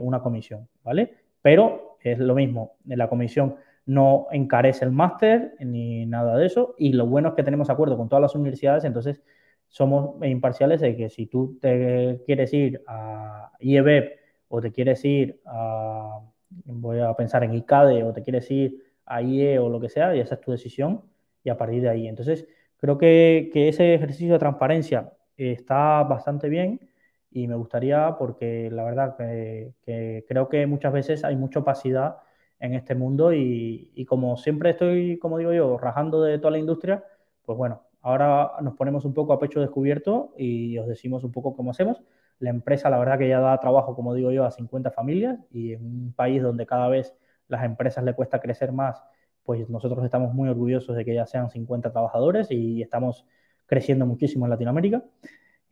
[SPEAKER 1] una comisión, ¿vale? Pero es lo mismo, la comisión no encarece el máster ni nada de eso. Y lo bueno es que tenemos acuerdo con todas las universidades, entonces somos imparciales de que si tú te quieres ir a IEB o te quieres ir a, voy a pensar en ICADE o te quieres ir a IE o lo que sea, y esa es tu decisión y a partir de ahí. Entonces, creo que, ese ejercicio de transparencia está bastante bien y me gustaría porque la verdad que, creo que muchas veces hay mucha opacidad en este mundo y, y, como siempre estoy, como digo yo, rajando de toda la industria, pues bueno, ahora nos ponemos un poco a pecho descubierto y os decimos un poco cómo hacemos. La empresa, la verdad que ya da trabajo, como digo yo, a 50 familias y en un país donde cada vez las empresas le cuesta crecer más, pues nosotros estamos muy orgullosos de que ya sean 50 trabajadores y estamos creciendo muchísimo en Latinoamérica.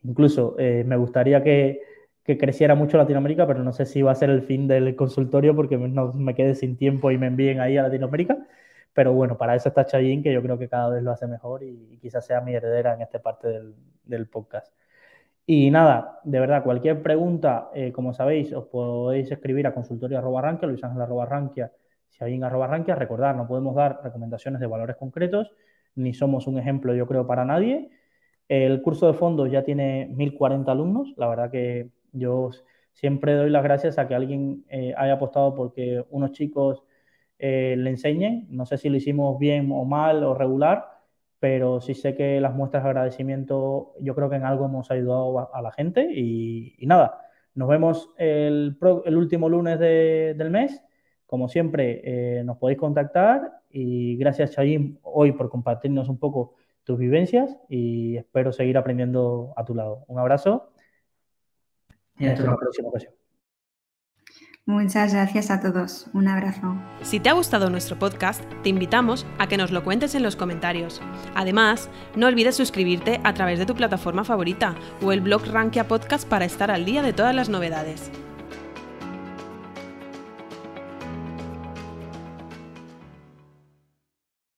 [SPEAKER 1] Incluso eh, me gustaría que, que, creciera mucho Latinoamérica, pero no sé si va a ser el fin del consultorio porque no me quede sin tiempo y me envíen ahí a Latinoamérica. Pero bueno, para eso está Chayín, que yo creo que cada vez lo hace mejor y, quizás sea mi heredera en esta parte del, del podcast. Y nada, de verdad, cualquier pregunta, eh, como sabéis, os podéis escribir a consultorio.rankia, luisángel.rankia, si hay rankia. Recordad, no podemos dar recomendaciones de valores concretos, ni somos un ejemplo, yo creo, para nadie. El curso de fondos ya tiene 1040 alumnos. La verdad que yo siempre doy las gracias a que alguien eh, haya apostado porque unos chicos eh, le enseñen. No sé si lo hicimos bien o mal o regular, pero sí sé que las muestras de agradecimiento, yo creo que en algo hemos ayudado a, la gente y, nada, nos vemos el, último lunes del mes. Como siempre, eh, nos podéis contactar y gracias Chayim hoy por compartirnos un poco tus vivencias y espero seguir aprendiendo a tu lado. Un abrazo y hasta la próxima ocasión.
[SPEAKER 2] Muchas gracias a todos. Un abrazo.
[SPEAKER 3] Si te ha gustado nuestro podcast, te invitamos a que nos lo cuentes en los comentarios. Además, no olvides suscribirte a través de tu plataforma favorita o el blog Rankia Podcast para estar al día de todas las novedades.